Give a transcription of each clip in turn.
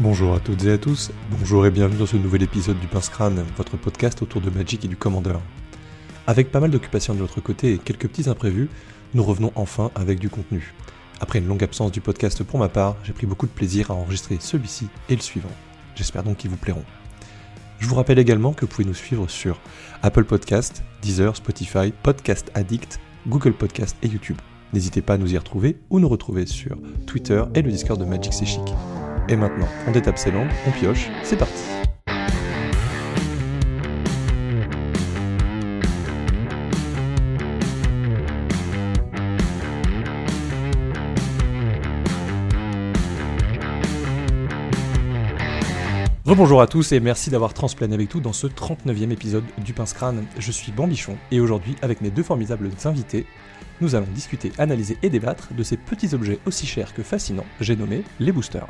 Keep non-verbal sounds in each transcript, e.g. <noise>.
Bonjour à toutes et à tous, bonjour et bienvenue dans ce nouvel épisode du Pince Crâne, votre podcast autour de Magic et du Commander. Avec pas mal d'occupations de l'autre côté et quelques petits imprévus, nous revenons enfin avec du contenu. Après une longue absence du podcast pour ma part, j'ai pris beaucoup de plaisir à enregistrer celui-ci et le suivant. J'espère donc qu'ils vous plairont. Je vous rappelle également que vous pouvez nous suivre sur Apple Podcast, Deezer, Spotify, Podcast Addict, Google Podcast et YouTube. N'hésitez pas à nous y retrouver ou nous retrouver sur Twitter et le Discord de Magic C'est Chic. Et maintenant, on détape ses langues, on pioche, c'est parti Rebonjour à tous et merci d'avoir transplané avec nous dans ce 39e épisode du Pince Crâne. Je suis Bambichon et aujourd'hui, avec mes deux formidables invités, nous allons discuter, analyser et débattre de ces petits objets aussi chers que fascinants, j'ai nommé les boosters.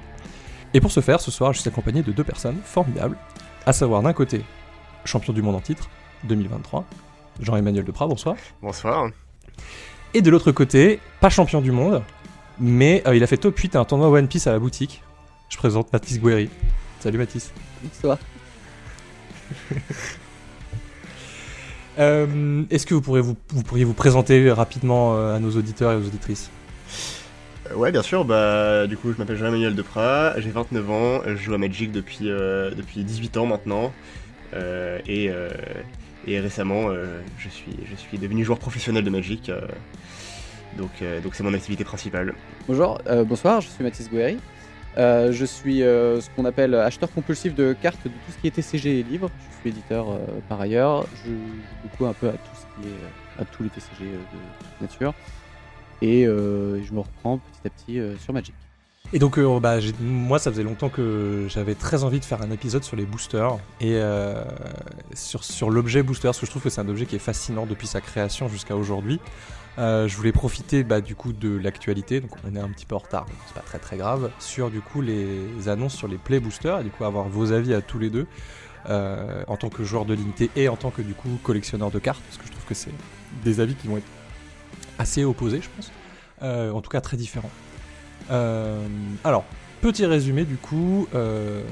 Et pour ce faire, ce soir, je suis accompagné de deux personnes formidables, à savoir d'un côté, champion du monde en titre 2023, Jean-Emmanuel Deprat, bonsoir. Bonsoir. Et de l'autre côté, pas champion du monde, mais euh, il a fait top 8 à un tournoi One Piece à la boutique. Je présente Mathis Guéry. Salut Mathis. Bonsoir. Euh, Est-ce que vous, pourrez vous, vous pourriez vous présenter rapidement euh, à nos auditeurs et aux auditrices? Ouais, bien sûr, bah, du coup, je m'appelle Jean-Emmanuel Deprat, j'ai 29 ans, je joue à Magic depuis, euh, depuis 18 ans maintenant, euh, et, euh, et récemment, euh, je, suis, je suis devenu joueur professionnel de Magic, euh, donc euh, c'est mon activité principale. Bonjour, euh, bonsoir, je suis Mathis Guéry. Euh, je suis euh, ce qu'on appelle acheteur compulsif de cartes de tout ce qui est TCG et livres. Je suis éditeur euh, par ailleurs. Je joue beaucoup un peu à tout ce qui est euh, à tous les TCG euh, de nature. Et euh, je me reprends petit à petit euh, sur Magic. Et donc, euh, bah, moi, ça faisait longtemps que j'avais très envie de faire un épisode sur les boosters et sur, l'objet booster, parce que je trouve que c'est un objet qui est fascinant depuis sa création jusqu'à aujourd'hui. Je voulais profiter bah, du coup de l'actualité, donc on est un petit peu en retard, c'est pas très très grave, sur du coup les annonces sur les play boosters et du coup avoir vos avis à tous les deux en tant que joueur de l'unité et en tant que du coup collectionneur de cartes, parce que je trouve que c'est des avis qui vont être assez opposés, je pense, Euh, en tout cas très différents. Euh, alors, petit résumé du coup euh,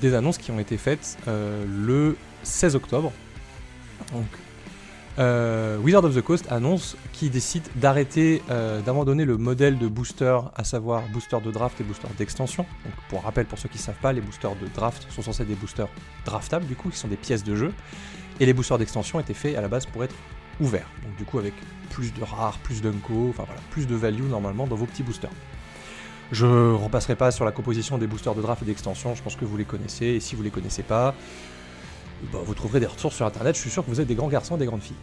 des annonces qui ont été faites le 16 octobre. Donc, Wizard of the Coast annonce qu'il décide d'arrêter, d'abandonner le modèle de booster, à savoir booster de draft et booster d'extension. Donc, pour rappel, pour ceux qui ne savent pas, les boosters de draft sont censés être des boosters draftables, du coup, qui sont des pièces de jeu. Et les boosters d'extension étaient faits à la base pour être ouverts. Donc, du coup, avec plus de rares, plus d'unco, enfin voilà, plus de value normalement dans vos petits boosters. Je ne repasserai pas sur la composition des boosters de draft et d'extension, je pense que vous les connaissez, et si vous les connaissez pas, bah, vous trouverez des ressources sur internet, je suis sûr que vous êtes des grands garçons des grandes filles.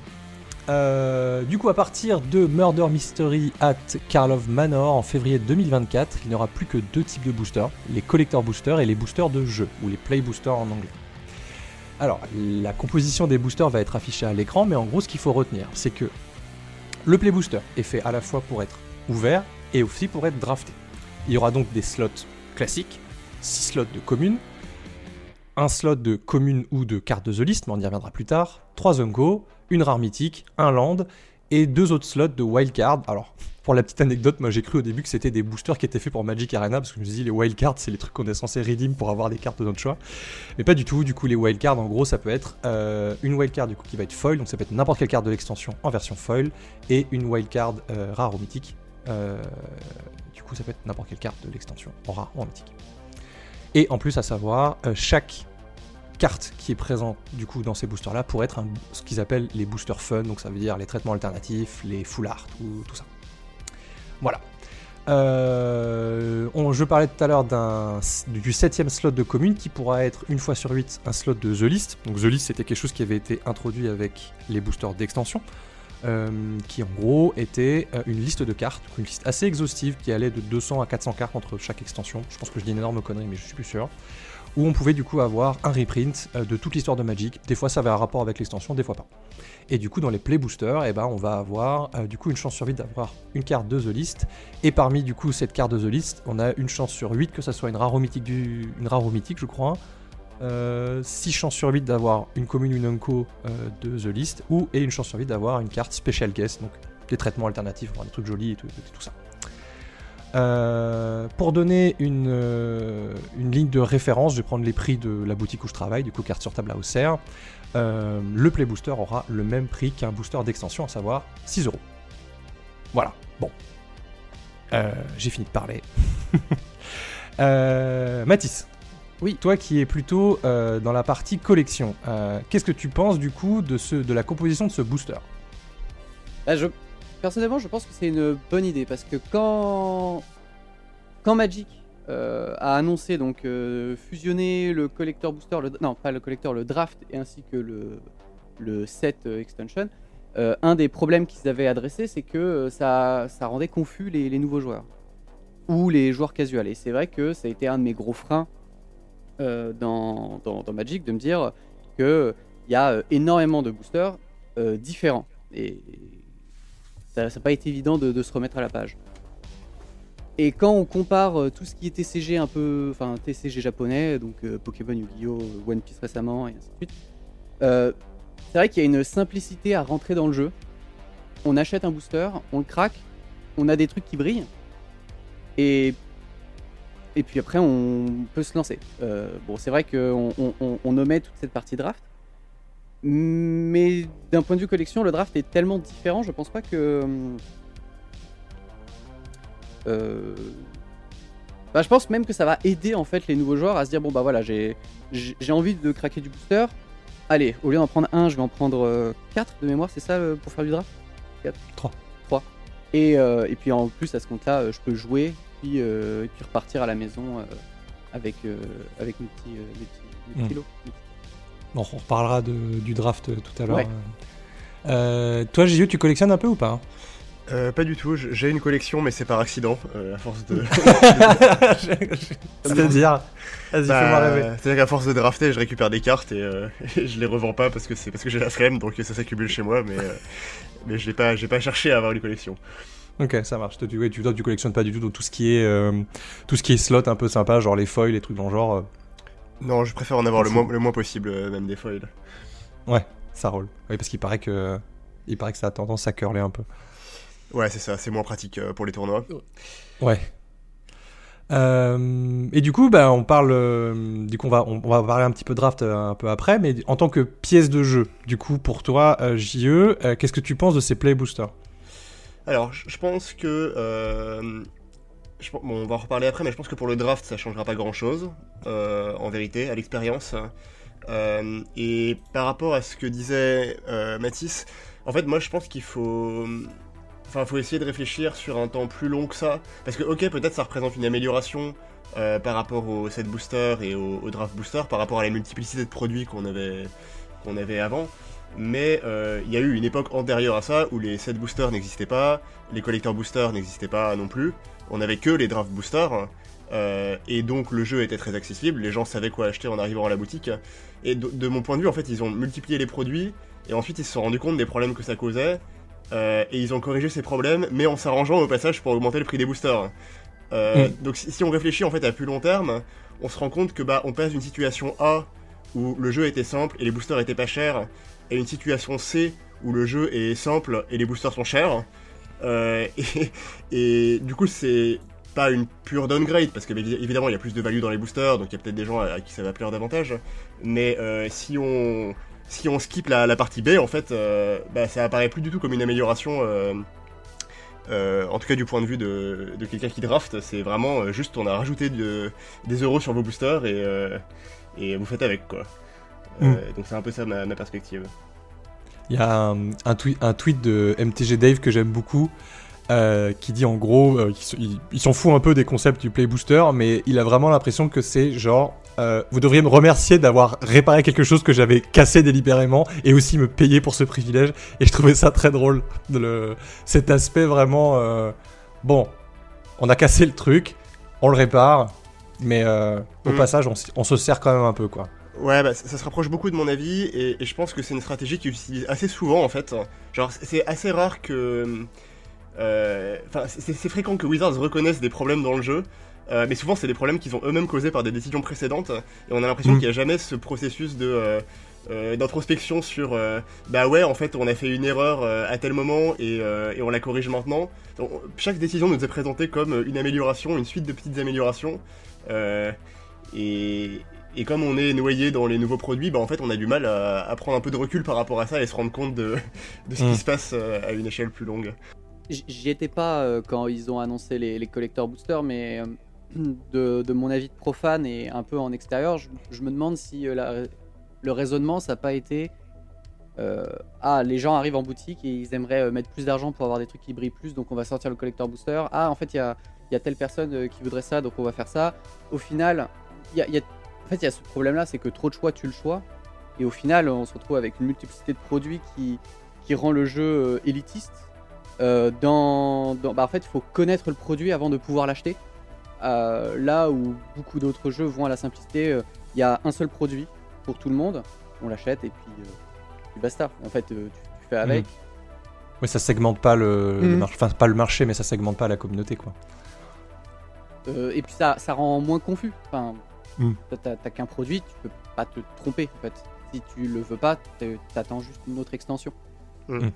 Euh, du coup, à partir de Murder Mystery at Karlov Manor en février 2024, il n'y aura plus que deux types de boosters, les collector boosters et les boosters de jeu, ou les play boosters en anglais. Alors, la composition des boosters va être affichée à l'écran, mais en gros, ce qu'il faut retenir, c'est que le play booster est fait à la fois pour être ouvert et aussi pour être drafté. Il y aura donc des slots classiques, 6 slots de commune, un slot de commune ou de carte de The List, mais on y reviendra plus tard, 3 unco, une rare mythique, un land et deux autres slots de wildcard. Alors, pour la petite anecdote, moi j'ai cru au début que c'était des boosters qui étaient faits pour Magic Arena, parce que je me suis dit les wildcards c'est les trucs qu'on est censé redeem pour avoir des cartes de notre choix. Mais pas du tout, du coup les wildcards en gros ça peut être euh, une wildcard du coup qui va être foil, donc ça peut être n'importe quelle carte de l'extension en version foil, et une wildcard euh, rare ou mythique. Euh, du coup ça peut être n'importe quelle carte de l'extension en rare ou en mythique. Et en plus à savoir, chaque carte qui est présente du coup dans ces boosters là pour être ce qu'ils appellent les boosters fun, donc ça veut dire les traitements alternatifs, les full art, ou tout ça. Voilà. Euh, je parlais tout à l'heure du septième slot de commune qui pourra être une fois sur 8 un slot de The List. Donc The List c'était quelque chose qui avait été introduit avec les boosters d'extension. euh, qui en gros était euh, une liste de cartes, une liste assez exhaustive qui allait de 200 à 400 cartes entre chaque extension. Je pense que je dis une énorme connerie, mais je suis plus sûr. Où on pouvait du coup avoir un reprint euh, de toute l'histoire de Magic. Des fois ça avait un rapport avec l'extension, des fois pas. Et du coup dans les play boosters, eh ben, on va avoir euh, du coup une chance sur 8 d'avoir une carte de The List. Et parmi du coup cette carte de The List, on a une chance sur 8 que ça soit une rare mythique, mythique je crois. 6 chances sur 8 d'avoir une commune, une euh, de The List, ou et une chance sur 8 d'avoir une carte Special Guest, donc des traitements alternatifs, des trucs jolis et et tout ça. Euh, pour donner une, euh, une ligne de référence, je vais prendre les prix de la boutique où je travaille, du coup carte sur table à Auxerre. Euh, le Play Booster aura le même prix qu'un booster d'extension, à savoir 6 euros. Voilà, bon. J'ai fini de parler. <laughs> Mathis. Oui. Toi qui es plutôt dans la partie collection, qu'est-ce que tu penses du coup de, ce, de la composition de ce booster? Bah, je... Personnellement, je pense que c'est une bonne idée parce que quand, quand Magic euh, a annoncé donc euh, fusionner le collector booster, le... non pas le collector, le draft et ainsi que le, set euh, extension, un des problèmes qu'ils avaient adressé, c'est que ça, rendait confus les, nouveaux joueurs ou les joueurs casuals. Et c'est vrai que ça a été un de mes gros freins dans, dans, Magic de me dire que il y a énormément de boosters différents ça n'a pas été évident de, se remettre à la page. Et quand on compare euh, tout ce qui est TCG un peu, enfin TCG japonais, donc euh, Pokémon, Yu-Gi-Oh, One Piece récemment et ainsi de suite, euh, c'est vrai qu'il y a une simplicité à rentrer dans le jeu. On achète un booster, on le craque, on a des trucs qui brillent et et puis après on peut se lancer. Bon, c'est vrai qu'on on, on, on omet toute cette partie draft, mais d'un point de vue collection, le draft est tellement différent, je pense pas que. Euh, bah, je pense même que ça va aider en fait les nouveaux joueurs à se dire bon bah voilà, j'ai j'ai envie de craquer du booster. Allez, au lieu d'en prendre un, je vais en prendre 4 de mémoire, c'est ça euh, pour faire du draft? 4 Trois. 3. Et, euh, et puis en plus à ce compte-là, euh, je peux jouer puis, euh, et puis repartir à la maison euh, avec, euh, avec mes petits, euh, mes petits, mes petits Mm. lots. Bon, on reparlera de- du draft tout à l'heure. Ouais. Euh, toi, JU, tu collectionnes un peu ou pas Euh, pas du tout, j'ai une collection, mais c'est par accident, euh, à force de. <laughs> <laughs> C'est-à-dire? Vas-y, Bah, fais-moi rêver. C'est-à-dire qu'à force de drafter, je récupère des cartes et, euh, <laughs> et je les revends pas parce que c'est parce que j'ai la flemme, donc ça s'accumule chez moi, mais euh, mais je l'ai pas, j'ai pas cherché à avoir une collection. Ok, ça marche. Toi, tu, ouais, tu, toi, tu collectionnes pas du tout donc tout ce qui est euh, tout ce qui est slot un peu sympa, genre les foils, les trucs dans le genre. Non, je préfère en avoir le moins, le moins possible, euh, même des foils. ça roule. Oui, parce qu'il paraît que il paraît que ça a tendance à curler un peu. Ouais, c'est ça, c'est moins pratique euh, pour les tournois. Ouais. Euh, et du coup, bah, on parle. du coup, on va, on, on va parler un petit peu draft un peu après, mais en tant que pièce de jeu, du coup, pour toi, JE, qu'est-ce que tu penses de ces play boosters? Alors, je je pense que. euh, je bon, on va en reparler après, mais je pense que pour le draft, ça changera pas grand-chose, euh, en vérité, à l'expérience. Euh, et par rapport à ce que disait euh, Mathis, en fait, moi, je pense qu'il faut. Enfin, faut essayer de réfléchir sur un temps plus long que ça. Parce que, ok, peut-être ça représente une amélioration par rapport au set booster et au, draft booster, par rapport à la multiplicité de produits qu'on avait, qu'on avait avant. Mais il y a eu une époque antérieure à ça où les set boosters n'existaient pas, les collector boosters n'existaient pas non plus. On avait que les draft boosters. euh, et donc le jeu était très accessible, les gens savaient quoi acheter en arrivant à la boutique. Et de, de mon point de vue, en fait, ils ont multiplié les produits, et ensuite ils se sont rendus compte des problèmes que ça causait, euh, et ils ont corrigé ces problèmes, mais en s'arrangeant au passage pour augmenter le prix des boosters. Euh, Donc si, si on réfléchit en fait à plus long terme, on se rend compte que bah on passe d'une situation A où le jeu était simple et les boosters étaient pas chers, à une situation C où le jeu est simple et les boosters sont chers. Euh, et, et du coup c'est pas une pure downgrade parce que évi- évidemment il y a plus de value dans les boosters donc il y a peut-être des gens à, à qui ça va plaire davantage. Mais euh, si on si on skip la, la partie B en fait euh, bah, ça apparaît plus du tout comme une amélioration euh, en tout cas du point de vue de, de quelqu'un qui draft. C'est vraiment euh, juste on a rajouté de- des euros sur vos boosters et, euh, et vous faites avec quoi. Euh, donc c'est un peu ça ma, ma perspective Il y a un, un, tweet, un tweet de MTG Dave que j'aime beaucoup. euh, qui dit en gros, euh, il, s'en fout un peu des concepts du Play Booster, mais il a vraiment l'impression que c'est genre, euh, vous devriez me remercier d'avoir réparé quelque chose que j'avais cassé délibérément et aussi me payer pour ce privilège. Et je trouvais ça très drôle, de le, cet aspect vraiment, bon, on a cassé le truc, on le répare, mais au Mm. passage, on, on se sert quand même un peu, quoi. Ouais, bah, ça, ça se rapproche beaucoup de mon avis, et, et je pense que c'est une stratégie qu'ils utilisent assez souvent en fait. Genre, c'est- assez rare que. euh, Enfin, c'est c'est fréquent que Wizards reconnaissent des problèmes dans le jeu, euh, mais souvent c'est des problèmes qu'ils ont eux-mêmes causés par des décisions précédentes, et on a l'impression Mm. qu'il n'y a jamais ce processus de. euh, d'introspection sur bah ouais en fait on a fait une erreur à tel moment et, et on la corrige maintenant. chaque décision nous est présentée comme une amélioration, une suite de petites améliorations. et, et comme on est noyé dans les nouveaux produits, bah en fait on a du mal à, prendre un peu de recul par rapport à ça et se rendre compte de, <laughs> ce qui mm. se passe euh, à une échelle plus longue. J'y étais pas euh, quand ils ont annoncé les, les collector boosters, mais euh, <clears throat> de, mon avis de profane et un peu en extérieur, je, me demande si le raisonnement ça n'a pas été ah les gens arrivent en boutique et ils aimeraient mettre plus d'argent pour avoir des trucs qui brillent plus, donc on va sortir le collector booster. Ah en fait il y a, y a, telle personne qui voudrait ça, donc on va faire ça. Au final, il y a fait, il y a ce problème-là, c'est que trop de choix tue le choix. Et au final, on se retrouve avec une multiplicité de produits qui, qui rend le jeu euh, élitiste. Euh, dans, bah, en fait, il faut connaître le produit avant de pouvoir l'acheter. Euh, là où beaucoup d'autres jeux vont à la simplicité, il y a un seul produit pour tout le monde, on l'achète et puis, basta. En fait, tu, fais avec. Mmh. Oui, ça segmente pas le, mmh. marché, enfin pas le marché, mais ça segmente pas la communauté, quoi. et puis ça, ça rend moins confus. Enfin, Mm. T'as qu'un produit, tu peux pas te tromper en fait. Si tu le veux pas, t'attends juste une autre extension. Mm.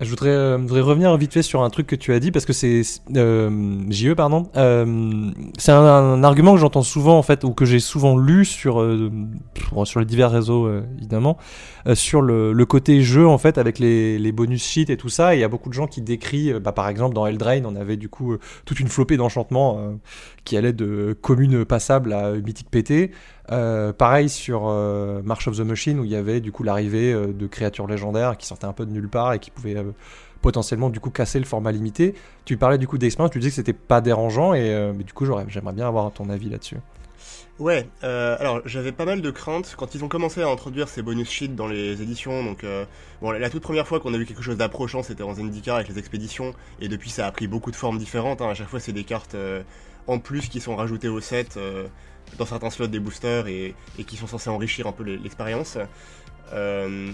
Je voudrais, euh, voudrais, revenir vite fait sur un truc que tu as dit parce que c'est euh, JE pardon. Euh, c'est un, argument que j'entends souvent en fait ou que j'ai souvent lu sur euh, sur les divers réseaux évidemment sur le, le, côté jeu en fait avec les, les bonus sheets et tout ça. Et il y a beaucoup de gens qui décrivent, bah, par exemple dans Eldrain, on avait du coup toute une flopée d'enchantements qui allait de commune passable à mythique pété. Euh, pareil sur euh, March of the Machine où il y avait du coup l'arrivée euh, de créatures légendaires qui sortaient un peu de nulle part et qui pouvaient potentiellement du coup casser le format limité. Tu parlais du coup d'expérience, tu disais que c'était pas dérangeant et du coup j'aimerais bien avoir ton avis là-dessus. Ouais, alors j'avais pas mal de craintes quand ils ont commencé à introduire ces bonus sheets dans les éditions. Donc, bon, la, toute première fois qu'on a vu quelque chose d'approchant, c'était en Zendikar avec les expéditions, et depuis ça a pris beaucoup de formes différentes. Hein. À chaque fois, c'est des cartes en plus qui sont rajoutées au set dans certains slots des boosters et, qui sont censés enrichir un peu l'expérience. Euh,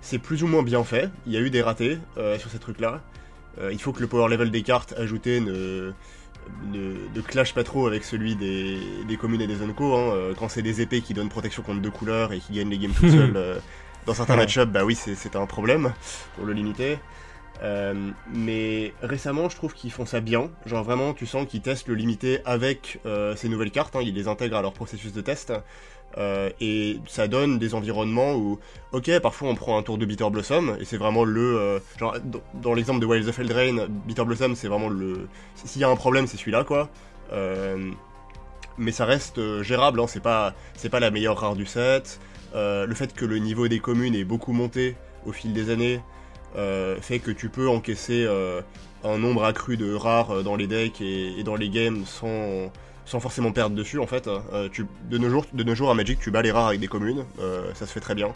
c'est plus ou moins bien fait. Il y a eu des ratés euh, sur ces trucs-là. Euh, il faut que le power level des cartes ajoutées ne, ne, clash pas trop avec celui des, communes et des Zonko. Hein. Quand c'est des épées qui donnent protection contre deux couleurs et qui gagnent les games tout <laughs> seuls, dans certains match-ups, bah oui, c'est un problème pour le limiter. Euh, mais récemment, je trouve qu'ils font ça bien. Genre vraiment, tu sens qu'ils testent le limité avec euh, ces nouvelles cartes. Hein. ils les intègrent à leur processus de test. Euh, et ça donne des environnements où, ok, parfois on prend un tour de Bitter Blossom, et c'est vraiment le. genre, dans, l'exemple de Wilds of Eldraine, Bitter Blossom, c'est vraiment le. S'il y a un problème, c'est celui-là, quoi. mais ça reste gérable, hein, c'est pas, pas la meilleure rare du set. le fait que le niveau des communes est beaucoup monté au fil des années, fait que tu peux encaisser euh, un nombre accru de rares euh, dans les decks et, dans les games sans, sans forcément perdre dessus en fait. de, nos jours, de nos jours à Magic tu bats les rares avec des communes, ça se fait très bien.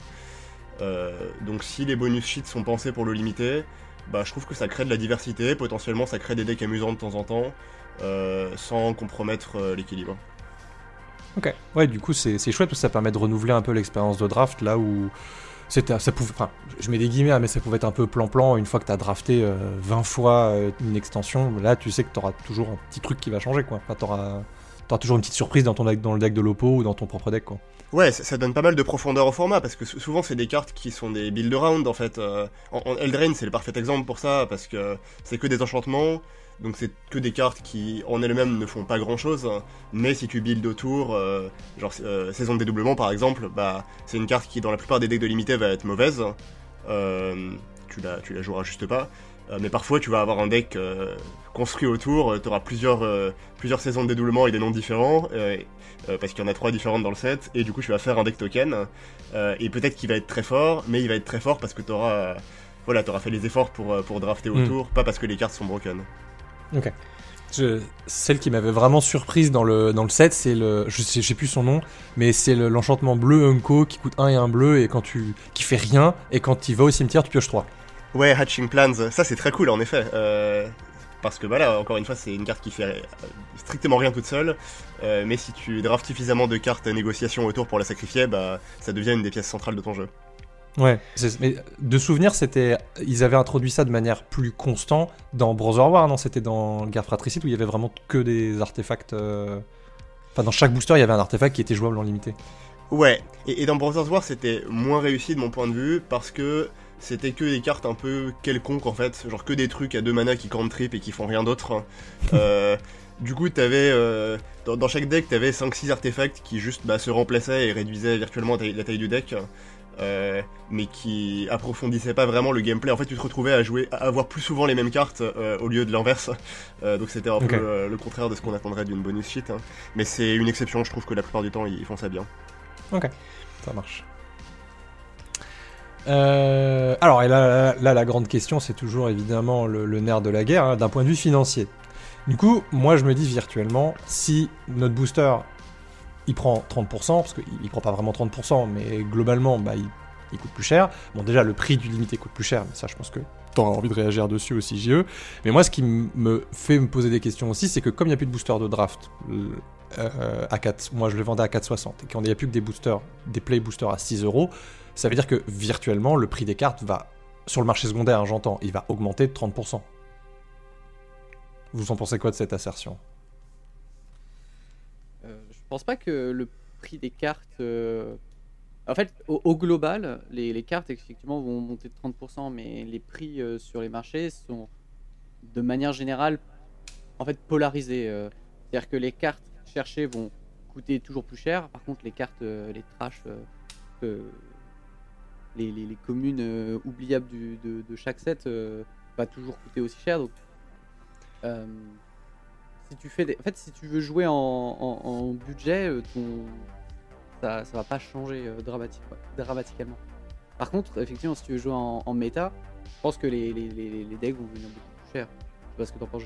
donc si les bonus sheets sont pensés pour le limiter, bah, je trouve que ça crée de la diversité, potentiellement ça crée des decks amusants de temps en temps, sans compromettre l'équilibre. Ok, ouais, du coup c'est chouette parce que ça permet de renouveler un peu l'expérience de draft là où c'était ça pouvait je mets des guillemets hein, mais ça pouvait être un peu plan-plan une fois que tu as drafté 20 euh, fois euh, une extension là tu sais que tu auras toujours un petit truc qui va changer quoi enfin, tu auras, toujours une petite surprise dans ton deck, dans le deck de l'oppo ou dans ton propre deck quoi Ouais, ça, donne pas mal de profondeur au format parce que souvent c'est des cartes qui sont des build round en fait. Euh, en, en c'est le parfait exemple pour ça parce que c'est que des enchantements, donc c'est que des cartes qui en elles-mêmes ne font pas grand-chose, mais si tu builds autour, euh, genre euh, saison de dédoublement par exemple, bah c'est une carte qui dans la plupart des decks de limité va être mauvaise. Euh, tu la tu la joueras juste pas. mais parfois tu vas avoir un deck construit autour, tu auras plusieurs plusieurs saisons de dédoublement et des noms différents parce qu'il y en a trois différentes dans le set et du coup tu vas faire un deck token et peut-être qu'il va être très fort, mais il va être très fort parce que tu auras voilà, t'auras fait les efforts pour, pour drafter hmm. autour, pas parce que les cartes sont broken. Ok. celle qui m'avait vraiment surprise dans le, dans le set, c'est le. Je sais, sais plus son nom, mais c'est l'enchantement bleu Unco qui coûte 1 et 1 bleu et quand tu. qui fait rien, et quand il va au cimetière, tu pioches 3. Ouais, Hatching Plans, ça c'est très cool en effet. Euh, parce que voilà, encore une fois, c'est une carte qui fait euh, strictement rien toute seule. Euh, mais si tu drafts suffisamment de cartes négociation autour pour la sacrifier, bah ça devient une des pièces centrales de ton jeu. Ouais, mais de souvenir, c'était ils avaient introduit ça de manière plus constante dans Brother War, non? C'était dans Guerre Fratricide où il y avait vraiment que des artefacts. Euh, enfin, dans chaque booster, il y avait un artefact qui était jouable en limité. Ouais, et, et dans Brothers War c'était moins réussi de mon point de vue parce que c'était que des cartes un peu quelconques en fait, genre que des trucs à deux mana qui trip et qui font rien d'autre. <laughs> euh, du coup, t'avais euh, dans, dans, chaque deck, t'avais 5-6 artefacts qui juste bah, se remplaçaient et réduisaient virtuellement la taille du deck. Euh, mais qui approfondissaient pas vraiment le gameplay. En fait, tu te retrouvais à jouer, à avoir plus souvent les mêmes cartes euh, au lieu de l'inverse. <laughs> Euh, donc c'était un peu euh, le contraire de ce qu'on attendrait d'une bonus sheet. Hein. Mais c'est une exception. Je trouve que la plupart du temps, ils font ça bien. Ok, ça marche. Alors, et là, là, la grande question, c'est toujours évidemment le, le, nerf de la guerre, hein, d'un point de vue financier. Du coup, moi, je me dis virtuellement, si notre booster, il prend 30%, parce qu'il il prend pas vraiment 30%, mais globalement, bah, il, coûte plus cher. Bon, déjà, le prix du limité coûte plus cher, mais ça, je pense que t'auras envie de réagir dessus aussi, JE. Mais moi, ce qui me fait me poser des questions aussi, c'est que comme il n'y a plus de booster de draft, euh, à 4, moi je le vendais à 4,60, et qu'il n'y a plus que des boosters, des play boosters à 6 euros, ça veut dire que virtuellement le prix des cartes va, sur le marché secondaire, hein, j'entends, il va augmenter de 30%. Vous en pensez quoi de cette assertion? euh, pense pas que le prix des cartes. Euh... En fait, au, global, les, cartes effectivement vont monter de 30%, mais les prix euh, sur les marchés sont de manière générale en fait polarisés. Euh. C'est-à-dire que les cartes cherchées vont coûter toujours plus cher. Par contre, les cartes, les trash, les, communes oubliables de, chaque set va toujours coûter aussi cher. Donc, si tu fais des... En fait, si tu veux jouer en, budget, ton... ça, ça va pas changer euh, dramatique, dramatiquement. Par contre, effectivement, si tu veux jouer en, méta, je pense que les, les, les, decks vont venir beaucoup plus cher. Je sais pas ce que t'en penses,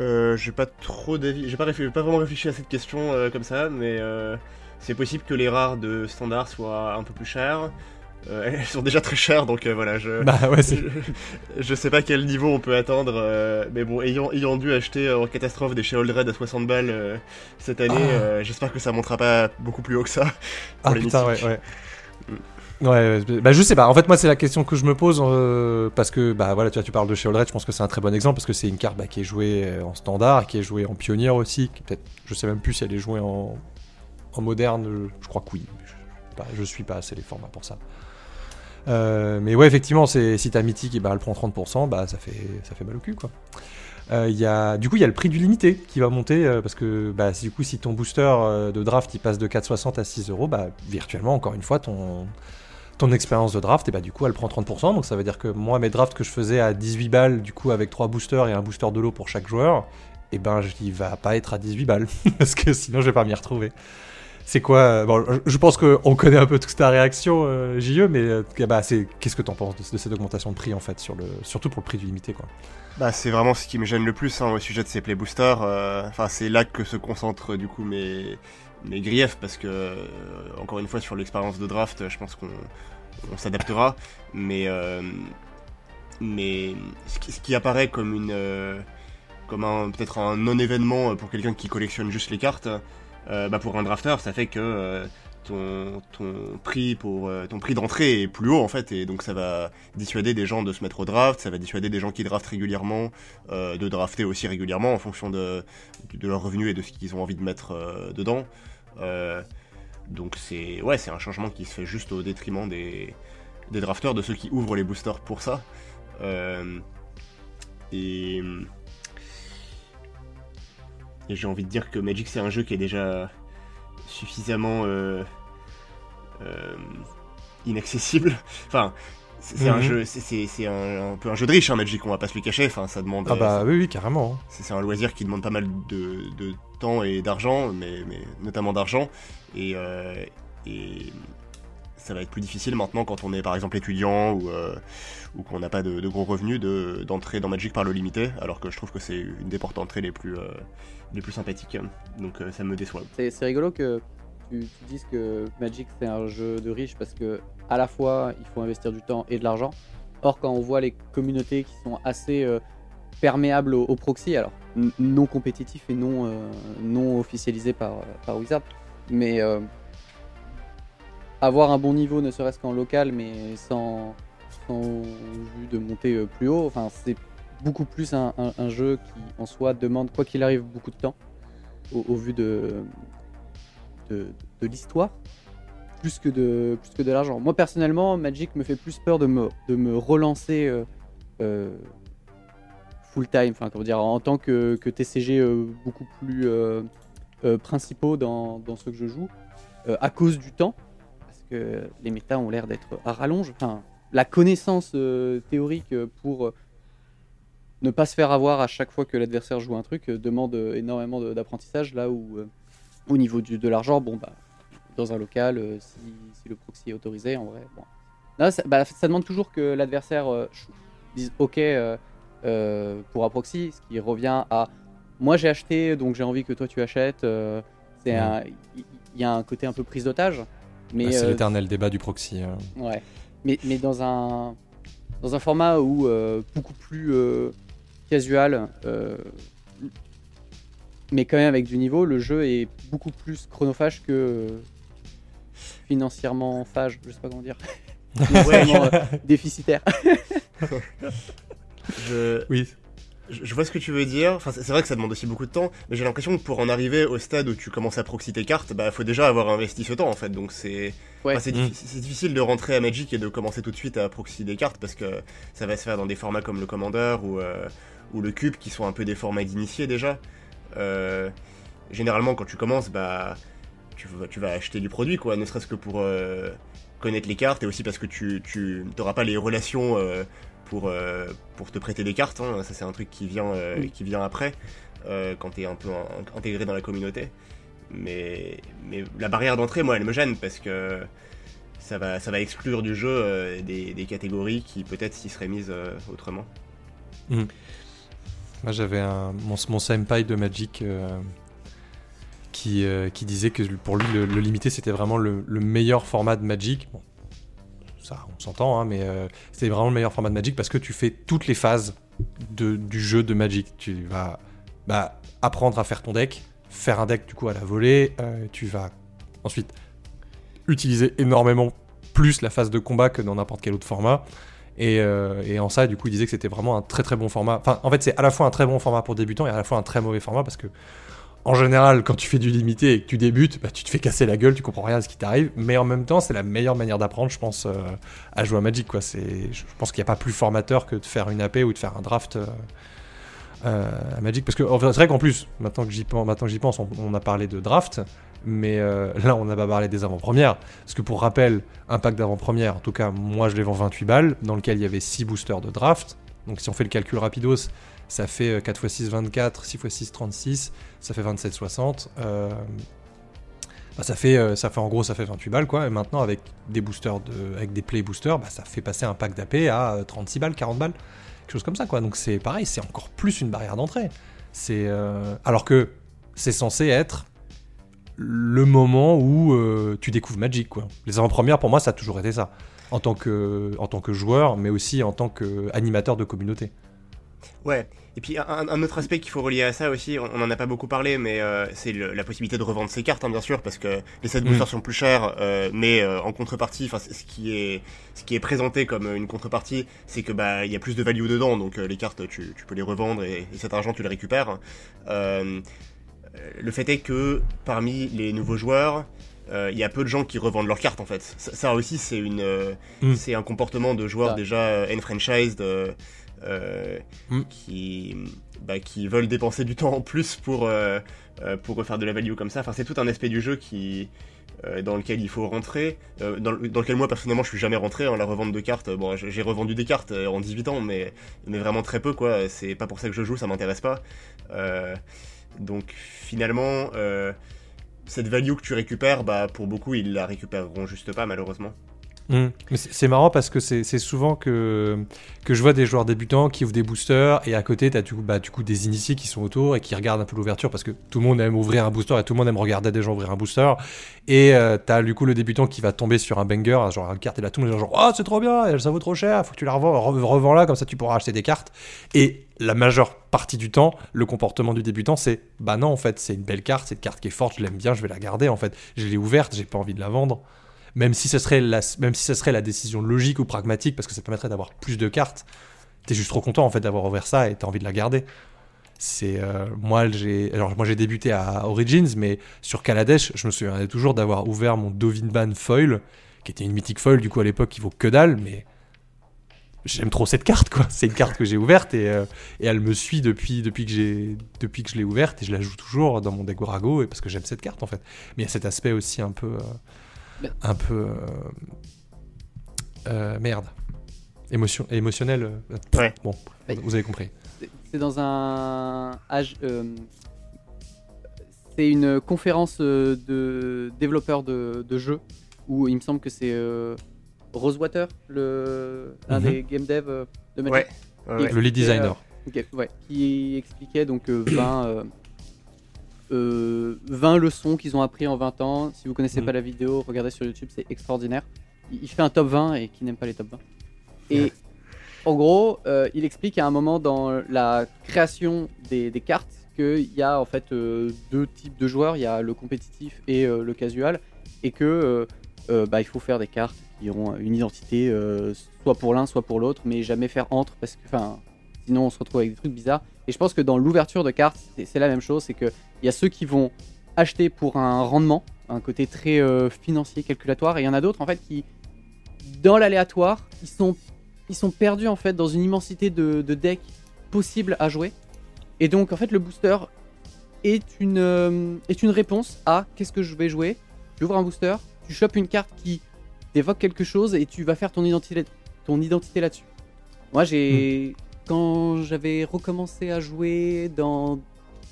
euh, j'ai pas trop d'avis, j'ai pas, pas, vraiment réfléchi à cette question euh, comme ça, mais euh, c'est possible que les rares de standard soient un peu plus chers. Euh, elles sont déjà très chères, donc euh, voilà, je, bah, ouais, je, je, sais pas quel niveau on peut attendre, euh, mais bon, ayant, ayant dû acheter en catastrophe des Sheol Red à 60 balles cette année, ah. j'espère que ça montera pas beaucoup plus haut que ça. ah putain, ouais, ouais. Ouais, bah je sais pas. En fait, moi, c'est la question que je me pose euh, parce que, bah voilà, tu vois, tu parles de Sheoldred, je pense que c'est un très bon exemple parce que c'est une carte bah, qui est jouée en standard, qui est jouée en pionnière aussi. Qui peut-être, je sais même plus si elle est jouée en, en moderne. Je crois que oui. Je, bah, je suis pas assez les formats pour ça. Euh, mais ouais, effectivement, si ta mythique, bah, elle prend 30%, bah, ça, fait, ça fait mal au cul, quoi. Euh, y a, du coup, il y a le prix du limité qui va monter, euh, parce que bah, du coup, si ton booster de draft il passe de 4,60 à 6 euros, bah, virtuellement, encore une fois, ton, ton expérience de draft, et bah, du coup, elle prend 30%. Donc ça veut dire que moi, mes drafts que je faisais à 18 balles, du coup, avec 3 boosters et un booster de l'eau pour chaque joueur, et ben, il va pas être à 18 balles, <laughs> parce que sinon, je vais pas m'y retrouver. C'est quoi Bon, je pense qu'on connaît un peu toute ta réaction, euh, JE, mais euh, bah, qu'est-ce que t'en penses de, cette augmentation de prix en fait, surtout pour le prix du limité, quoi? Bah, c'est vraiment ce qui me gêne le plus hein, au sujet de ces play boosters. Enfin, euh, c'est là que se concentrent du coup mes griefs, parce que euh, encore une fois sur l'expérience de draft, je pense qu'on on, s'adaptera, mais mais ce qui, apparaît comme une comme un peut-être un non événement pour quelqu'un qui collectionne juste les cartes euh, bah pour un drafter, ça fait que euh, ton, ton prix pour euh, ton prix d'entrée est plus haut en fait, et donc ça va dissuader des gens de se mettre au draft, ça va dissuader des gens qui draftent régulièrement de drafter aussi régulièrement en fonction de, de leurs revenus et de ce qu'ils ont envie de mettre dedans. donc c'est ouais, c'est un changement qui se fait juste au détriment des des drafteurs, de ceux qui ouvrent les boosters pour ça. et et j'ai envie de dire que Magic c'est un jeu qui est déjà suffisamment euh, euh, inaccessible. <laughs> enfin, c'est Mhm. mm -hmm. un jeu, c'est un, un, peu un jeu de riche, hein, Magic. On va pas se le cacher. Enfin, ça demande. Ah bah ça, oui, oui, carrément. C'est un loisir qui demande pas mal de, de temps et d'argent, mais, mais, notamment d'argent. Et, euh, et ça va être plus difficile maintenant quand on est par exemple étudiant ou, euh, ou qu'on n'a pas de, gros revenus d'entrer de, dans Magic par le limité, alors que je trouve que c'est une des portes d'entrée les plus, euh, les plus sympathiques. Donc euh, ça me déçoit. C'est rigolo que tu, tu, dises que Magic c'est un jeu de riche parce que à la fois il faut investir du temps et de l'argent. Or quand on voit les communautés qui sont assez euh, perméables au, au, proxy, alors non compétitifs et non, non officialisés par, par Wizard, mais avoir un bon niveau, ne serait-ce qu'en local, mais sans, sans vue de monter euh, plus haut. Enfin, c'est beaucoup plus un, jeu qui, en soi, demande, quoi qu'il arrive, beaucoup de temps, au, vu de, de, l'histoire plus que de, plus que de l'argent. Moi personnellement, Magic me fait plus peur de me, de me relancer euh, euh, full time, enfin comment dire, en tant que, que TCG beaucoup plus principaux dans, dans ce que je joue, à cause du temps, que les méta ont l'air d'être à rallonge. Enfin, la connaissance euh, théorique euh, pour euh, ne pas se faire avoir à chaque fois que l'adversaire joue un truc demande énormément d'apprentissage, là où au niveau du, de l'argent, bon bah dans un local, si, si le proxy est autorisé, en vrai, bon. Là, ça, bah, ça demande toujours que l'adversaire dise OK pour un proxy, ce qui revient à moi j'ai acheté, donc j'ai envie que toi tu achètes. euh, c'est il y, a un côté un peu prise d'otage, mais Bah, c'est euh, l'éternel débat du proxy. hein. Ouais. Mais, mais dans un dans un format où euh, beaucoup plus euh, casual, euh, mais quand même avec du niveau, le jeu est beaucoup plus chronophage que euh, financièrement phage, je sais pas comment dire, <laughs> financièrement euh, déficitaire. <laughs> Je, Oui. Je vois ce que tu veux dire. Enfin, c'est vrai que ça demande aussi beaucoup de temps, mais j'ai l'impression que pour en arriver au stade où tu commences à proxy tes cartes, bah faut déjà avoir investi ce temps en fait. Donc c'est Ouais. enfin, c'est Mm. diffi- difficile de rentrer à Magic et de commencer tout de suite à proxy des cartes parce que ça va se faire dans des formats comme le Commander ou euh, ou le Cube qui sont un peu des formats d'initiés déjà. Euh, généralement quand tu commences, bah tu vas, tu vas acheter du produit quoi, ne serait-ce que pour euh, connaître les cartes et aussi parce que tu tu n'auras pas les relations euh, pour euh, pour te prêter des cartes. hein. Ça c'est un truc qui vient euh, Oui. qui vient après euh, quand t'es un peu en- intégré dans la communauté. Mais mais la barrière d'entrée, moi, elle me gêne parce que ça va ça va exclure du jeu des, des catégories qui peut-être s'y seraient mises autrement. Moi, j'avais un, mon, mon senpai de Magic qui, qui disait que pour lui, le, le limité, c'était vraiment le, le meilleur format de Magic. Bon, ça, on s'entend, hein, mais euh, c'était vraiment le meilleur format de Magic parce que tu fais toutes les phases du jeu de Magic. Tu vas bah, apprendre à faire ton deck, faire un deck du coup à la volée, euh, tu vas ensuite utiliser énormément plus la phase de combat que dans n'importe quel autre format. Et, euh, et en ça, du coup, il disait que c'était vraiment un très très bon format. Enfin, en fait, c'est à la fois un très bon format pour débutants et à la fois un très mauvais format parce que, en général, quand tu fais du limité et que tu débutes, bah, tu te fais casser la gueule, tu comprends rien à ce qui t'arrive. Mais en même temps, c'est la meilleure manière d'apprendre, je pense, euh, à jouer à Magic. Quoi. Je pense qu'il n'y a pas plus formateur que de faire une AP ou de faire un draft. euh, euh, à Magic parce que c'est vrai qu'en plus maintenant que j'y pense, on, a parlé de draft mais là on n'a pas parlé des avant-premières parce que pour rappel un pack d'avant-première en tout cas moi je les vends 28 balles dans lequel il y avait 6 boosters de draft donc si on fait le calcul rapidos ça fait euh, 4 x 6 24 6 x 6 36 ça fait 27 60 euh, bah, ça fait euh, ça fait en gros ça fait 28 balles et maintenant avec des boosters avec des play boosters bah, ça fait passer un pack d'AP à euh, 36 balles 40 balles quelque chose comme ça quoi. Donc c'est pareil c'est encore plus une barrière d'entrée. C'est euh, alors que c'est censé être le moment où euh, tu découvres Magic les avant-premières pour moi ça a toujours été ça. En tant que joueur mais aussi en tant qu'animateur de communauté Ouais. Et puis un, un autre aspect qu'il faut relier à ça aussi, on n'en a pas beaucoup parlé, mais euh, c'est la possibilité de revendre ses cartes, hein, bien sûr, parce que les set boosters Mm. sont plus chers, euh, mais euh, en contrepartie, enfin ce qui est ce qui est présenté comme une contrepartie, c'est que bah il y a plus de value dedans, donc euh, les cartes tu, tu peux les revendre et, et cet argent tu le récupères. Euh, le fait est que parmi les nouveaux joueurs, euh, il y a peu de gens qui revendent leurs cartes en fait. Ça, ça aussi c'est une euh, Mm. c'est un comportement de joueurs Ah. déjà euh, enfranchised. Euh, Mm. qui, bah, qui veulent dépenser du temps en plus pour, euh, euh, pour refaire de la value comme ça. Enfin, c'est tout un aspect du jeu qui, dans lequel il faut rentrer, dans, le- dans lequel moi personnellement je suis jamais rentré. hein, la revente de cartes, bon, j'ai revendu des cartes en 18 ans, mais, mais vraiment très peu quoi. C'est pas pour ça que je joue, ça m'intéresse pas. Donc finalement, cette value que tu récupères, bah, pour beaucoup ils la récupéreront juste pas malheureusement. Mm. Mais c'est c'est marrant parce que c'est c'est souvent que, je vois des joueurs débutants qui ouvrent des boosters et à côté, tu as du coup, bah, du coup des initiés qui sont autour et qui regardent un peu l'ouverture parce que tout le monde aime ouvrir un booster et tout le monde aime regarder des gens ouvrir un booster. Et euh, tu as du coup le débutant qui va tomber sur un banger, genre une carte et monde est genre Oh, c'est trop bien, ça vaut trop cher, faut que tu la revends, re- revends là, comme ça tu pourras acheter des cartes. Et la majeure partie du temps, le comportement du débutant, c'est Bah non, en fait, c'est une belle carte, cette carte qui est forte, je l'aime bien, je vais la garder en fait. Je l'ai ouverte, j'ai pas envie de la vendre même si ce serait la, même si ce serait la décision logique ou pragmatique, parce que ça permettrait d'avoir plus de cartes, t'es juste trop content en fait d'avoir ouvert ça et t'as envie de la garder. c'est euh, moi j'ai alors moi j'ai débuté à Origins mais sur Kaladesh je me souviens toujours d'avoir ouvert mon Dovinban foil qui était une mythique foil du coup à l'époque qui vaut que dalle mais j'aime trop cette carte quoi c'est une carte que j'ai ouverte et, euh, et, elle me suit depuis depuis que j'ai depuis que je l'ai ouverte et je la joue toujours dans mon deck Gorago et parce que j'aime cette carte en fait mais il y a cet aspect aussi un peu euh, un peu merde émotion émotionnel ouais. bon vous avez compris c'est dans un. Euh, c'est une conférence euh, de développeurs de, jeux où il me semble que c'est euh, Rosewater, le, un mhm. des game dev de Magic. Le lead designer. qui expliquait donc <clears throat> 20, 20 leçons qu'ils ont appris en 20 ans. Si vous connaissez mhm. pas la vidéo, regardez sur YouTube, c'est extraordinaire. Il, fait un top 20 et qui n'aime pas les top 20. Et en gros, euh, il explique à un moment dans la création des, cartes qu'il y a en fait euh, deux types de joueurs, il y a le compétitif et euh, le casual, et que bah, il faut faire des cartes qui ont une identité soit pour l'un, soit pour l'autre, mais jamais faire entre parce que sinon on se retrouve avec des trucs bizarres. Et je pense que dans l'ouverture de cartes, c'est la même chose, c'est qu'il y a ceux qui vont acheter pour un rendement, un côté très financier, calculatoire, et il y en a d'autres en fait qui, dans l'aléatoire, ils sont ils sont perdus en fait dans une immensité de, decks possibles à jouer. Et donc en fait le booster est une, euh, est une réponse à qu'est-ce que je vais jouer. Tu ouvres un booster, tu chopes une carte qui évoque quelque chose et tu vas faire ton identité, ton identité là-dessus. Moi j'ai... Hmm. Quand j'avais recommencé à jouer dans,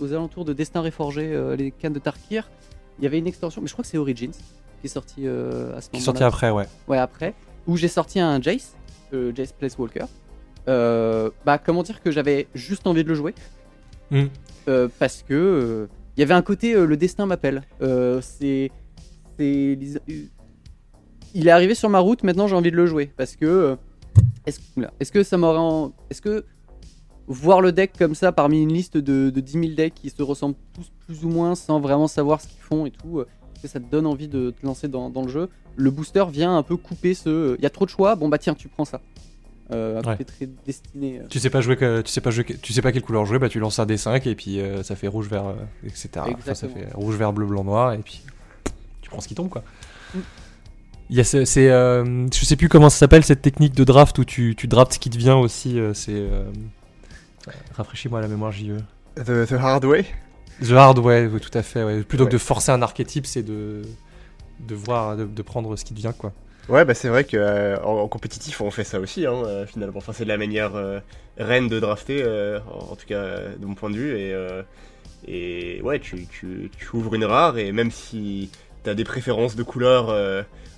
aux alentours de Destin Réforgé, euh, les cannes de Tarkir, il y avait une extension, mais je crois que c'est Origins qui est sorti euh, à ce moment-là. Qui est sorti après, ouais. Ouais, après. Où j'ai sorti un Jace euh, Jace Place Walker. Euh, bah, comment dire que j'avais juste envie de le jouer. Hmm. Parce que il y avait un côté le destin m'appelle. c'est il est arrivé sur ma route, maintenant j'ai envie de le jouer. Parce que. Est-ce est que ça m'aurait. Est-ce que voir le deck comme ça parmi une liste de, de 10 000 decks qui se ressemblent tous plus ou moins sans vraiment savoir ce qu'ils font et tout, que ça te donne envie de te lancer dans, dans le jeu? Le booster vient un peu couper ce. Il y a trop de choix, bon bah tiens, tu prends ça. Euh, très destiné. Euh. Tu sais pas jouer, que, tu sais pas jouer, tu sais pas quelle couleur jouer, bah tu lances un D5 et puis euh, ça fait rouge vert, etc. ça fait rouge vert bleu blanc noir et puis tu prends ce qui tombe quoi. Mm. Il y a c'est, je sais plus comment ça s'appelle cette technique de draft où tu, tu drafts ce qui te vient aussi. c'est rafraîchis-moi la mémoire JE. The, the hard way? The hard way, oui, tout à fait. Plutôt que de forcer un archétype, c'est de de voir, de, prendre ce qui devient, quoi. Ouais, bah c'est vrai qu'en euh, en, compétitif, on fait ça aussi, hein, euh, finalement. Enfin, c'est de la manière euh, reine de drafter, en, tout cas de mon point de vue. Et, et ouais, tu, tu, tu, ouvres une rare, et même si t'as des préférences de couleurs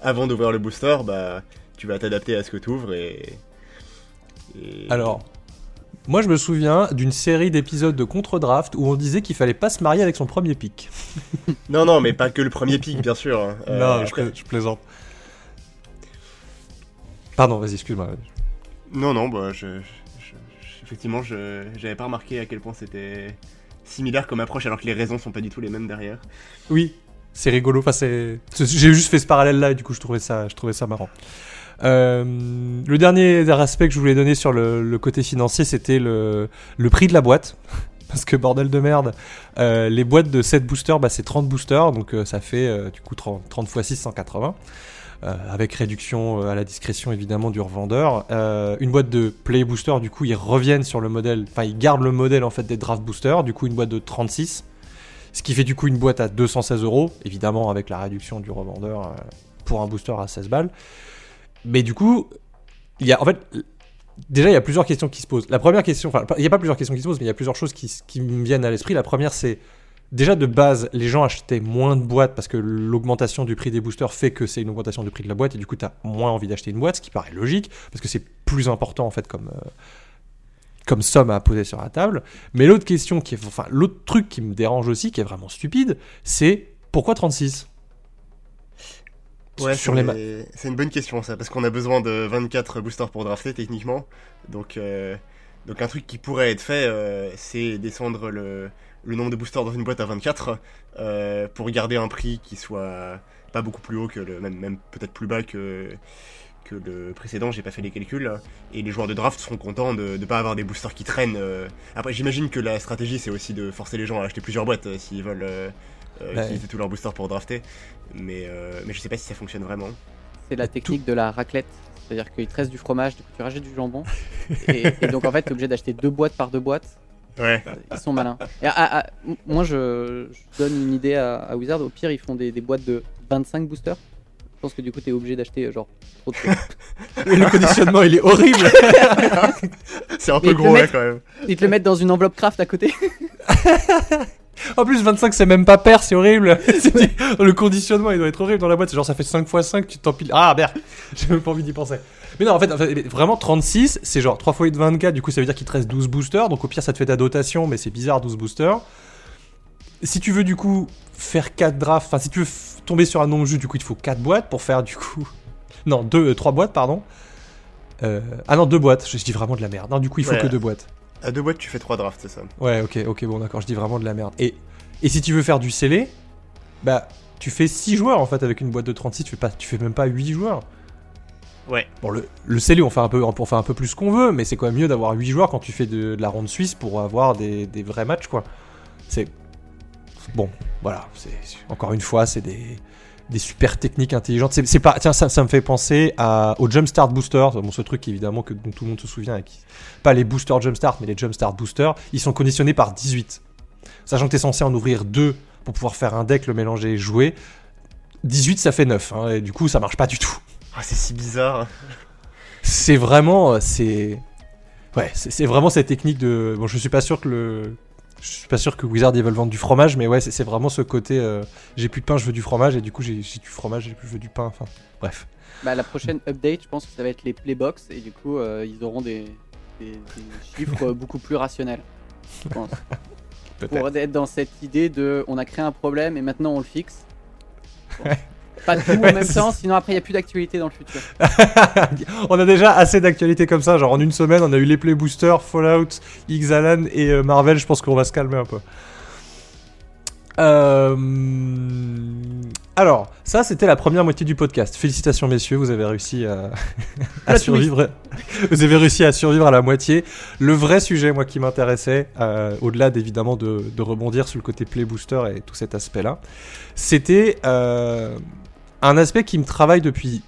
avant d'ouvrir le booster, bah tu vas t'adapter à ce que tu ouvres. Et, et... Alors, moi, je me souviens d'une série d'épisodes de contre-draft où on disait qu'il fallait pas se marier avec son premier pic. <laughs> non, non, mais pas que le premier pic, bien sûr. Hein. non, euh, je, plaisante. Pardon, vas-y, excuse-moi. Non, non, bah, je, effectivement, je j'avais pas remarqué à quel point c'était similaire comme approche, alors que les raisons sont pas du tout les mêmes derrière. Oui, c'est rigolo. Enfin, c'est, j'ai juste fait ce parallèle-là et du coup, je trouvais ça, je trouvais ça marrant. Euh, le dernier aspect que je voulais donner sur le, côté financier, c'était le, prix de la boîte. <laughs> Parce que bordel de merde, euh, les boîtes de 7 boosters, bah, c'est 30 boosters, donc euh, ça fait du coup 30, 30 x 6, 180. avec réduction à la discrétion évidemment du revendeur. une boîte de Play Booster, du coup, ils reviennent sur le modèle, enfin, ils gardent le modèle en fait des Draft Boosters, du coup, une boîte de 36, ce qui fait du coup une boîte à 216 euros, évidemment avec la réduction du revendeur pour un booster à 16 balles. Mais du coup, il y a en fait déjà il y a plusieurs questions qui se posent. La première question, il n'y a pas plusieurs questions qui se posent, mais il y a plusieurs choses qui, qui me viennent à l'esprit. La première c'est déjà de base les gens achetaient moins de boîtes parce que l'augmentation du prix des boosters fait que c'est une augmentation du prix de la boîte et du coup tu as moins envie d'acheter une boîte, ce qui paraît logique parce que c'est plus important en fait comme euh, comme somme à poser sur la table. Mais l'autre question qui est enfin l'autre truc qui me dérange aussi qui est vraiment stupide, c'est pourquoi 36 Ouais, c'est une bonne question ça, parce qu'on a besoin de 24 boosters pour drafter techniquement. Donc, euh, donc un truc qui pourrait être fait, euh, c'est descendre le, le, nombre de boosters dans une boîte à 24 euh, pour garder un prix qui soit pas beaucoup plus haut que le, même, même peut-être plus bas que, que le précédent, j'ai pas fait les calculs, et les joueurs de draft seront contents de ne pas avoir des boosters qui traînent. euh. Après, j'imagine que la stratégie, c'est aussi de forcer les gens à acheter plusieurs boîtes euh, s'ils veulent euh, euh, Ouais. utiliser tous leurs boosters pour drafter, mais, euh, mais je sais pas si ça fonctionne vraiment. C'est la technique de la raclette. C'est-à-dire qu'il te reste du fromage, du coup tu rajoutes du jambon. et, et <laughs> donc en fait, tu es obligé d'acheter deux boîtes par deux boîtes. Ouais, Ils sont malins. Et, moi, je, je donne une idée à, à Wizard. Au pire, ils font des, des boîtes de 25 boosters. Je pense que du coup, tu es obligé d'acheter euh, genre trop de trucs. <laughs> Et le conditionnement, il est horrible. <laughs> c'est un Mais peu gros, ouais, quand même. Ils te le mettent dans une enveloppe craft à côté. <laughs> En plus, 25, c'est même pas pair, c'est horrible. Dit, le conditionnement, il doit être horrible dans la boîte. C'est genre, ça fait 5 x 5, tu t'empiles. Ah merde, j'ai même pas envie d'y penser. Mais non, en fait, en fait, vraiment, 36, c'est genre 3 x 8 24. Du coup, ça veut dire qu'il te reste 12 boosters. Donc, au pire, ça te fait ta dotation, mais c'est bizarre, 12 boosters. Si tu veux, du coup, faire 4 drafts, enfin, si tu veux tomber sur un nombre juste, du coup, il te faut 4 boîtes pour faire, du coup. <laughs> Non, 2, 3 boîtes, pardon. Euh, Ah non, 2 boîtes. Je dis vraiment de la merde. Non, du coup, il faut Ouais. que 2 boîtes. À deux boîtes, tu fais trois drafts, c'est ça. Ouais, ok, ok, bon, d'accord, je dis vraiment de la merde. Et, et si tu veux faire du scellé, bah, tu fais 6 joueurs en fait avec une boîte de 36, tu fais, pas, tu fais même pas 8 joueurs. Ouais. Bon, le, le scellé, on fait, un peu, on fait un peu plus qu'on veut, mais c'est quand même mieux d'avoir 8 joueurs quand tu fais de, de la ronde suisse pour avoir des, des vrais matchs, quoi. C'est. Bon, voilà, c'est encore une fois, c'est des, des super techniques intelligentes. C'est pas. Tiens, ça, ça me fait penser à, au Jumpstart Booster, bon, ce truc évidemment que, dont tout le monde se souvient, et qui- pas les boosters Jumpstart, mais les Jumpstart Boosters, ils sont conditionnés par 18. Sachant que tu es censé en ouvrir 2 pour pouvoir faire un deck, le mélanger et jouer. 18, ça fait 9, hein, et du coup, ça marche pas du tout. Ah, c'est si bizarre. C'est vraiment. euh, C'est. Ouais, c'est c'est vraiment cette technique de. Bon, je suis pas sûr que le. Je suis pas sûr que Wizard ils veulent vendre du fromage, mais ouais, c'est vraiment ce côté. euh, j'ai plus de pain, je veux du fromage, et du coup, j'ai du fromage, j'ai plus- je veux du pain. Enfin, bref. Bah, la prochaine update, je pense que ça va être les playbox. Et du coup, euh, ils auront des, des- des chiffres <laughs> beaucoup plus rationnels. Je pense. <laughs> Pour être dans cette idée de on a créé un problème et maintenant on le fixe. Bon. Pas tout en même temps, sinon après il n'y a plus d'actualité dans le futur. <laughs> on a déjà assez d'actualités comme ça. Genre en une semaine, on a eu les Play Boosters, Fallout, Xalan et euh, Marvel. Je pense qu'on va se calmer un peu. Euh, Alors, ça c'était la première moitié du podcast. Félicitations messieurs, vous avez réussi à, <laughs> survivre. Vous avez réussi à survivre à la moitié. Le vrai sujet, moi, qui m'intéressait, euh, au-delà d'évidemment de, de rebondir sur le côté Play Booster et tout cet aspect-là, c'était euh, un aspect qui me travaille depuis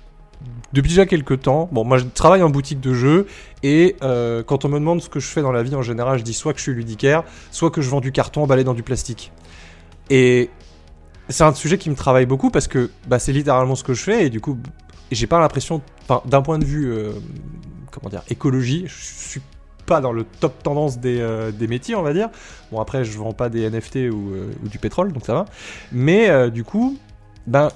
depuis déjà quelques temps. Bon, moi je travaille en boutique de jeux et euh, quand on me demande ce que je fais dans la vie en général, je dis soit que je suis ludicaire, soit que je vends du carton emballé dans du plastique. Et c'est un sujet qui me travaille beaucoup parce que bah, c'est littéralement ce que je fais et du coup, j'ai pas l'impression, d'un point de vue, euh, comment dire, écologie, je suis pas dans le top tendance des, euh, des métiers, on va dire. Bon, après, je vends pas des NFT ou, du pétrole, donc ça va. Mais du coup, ben,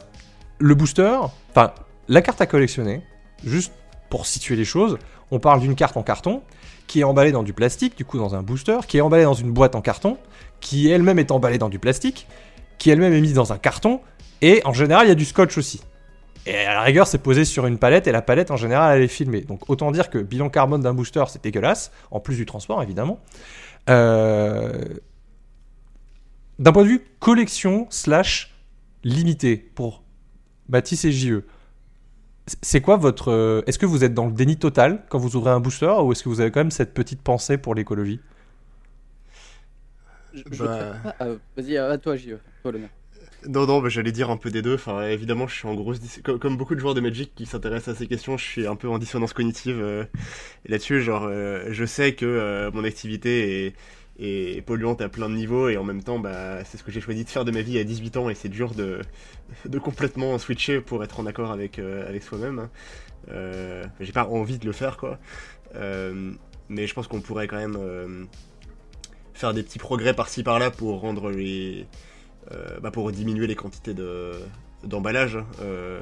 le booster, enfin, la carte à collectionner, juste pour situer les choses, on parle d'une carte en carton qui est emballée dans du plastique, du coup dans un booster, qui est emballée dans une boîte en carton, qui elle-même est emballée dans du plastique, qui elle-même est mise dans un carton, et en général il y a du scotch aussi. Et à la rigueur, c'est posé sur une palette, et la palette en général elle est filmée. Donc autant dire que bilan carbone d'un booster c'est dégueulasse, en plus du transport évidemment. Euh, D'un point de vue collection slash limité pour Mathis et JE, c'est quoi votre. euh, Est-ce que vous êtes dans le déni total quand vous ouvrez un booster ou est-ce que vous avez quand même cette petite pensée pour l'écologie? Bah. euh, Vas-y, à toi, JE. Toi, l'honneur. Non, non, bah, j'allais dire un peu des deux. Enfin, évidemment, je suis en grosse. dis- Comme, comme beaucoup de joueurs de Magic qui s'intéressent à ces questions, je suis un peu en dissonance cognitive euh, là-dessus. Genre, euh, je sais que euh, mon activité est, est polluante à plein de niveaux et en même temps, bah, c'est ce que j'ai choisi de faire de ma vie à 18 ans et c'est dur <laughs> de, complètement switcher pour être en accord avec, euh, avec soi-même. Euh, j'ai pas envie de le faire, quoi. Euh, mais je pense qu'on pourrait quand même faire des petits progrès par-ci par-là pour rendre les bah, pour diminuer les quantités de d'emballage. euh,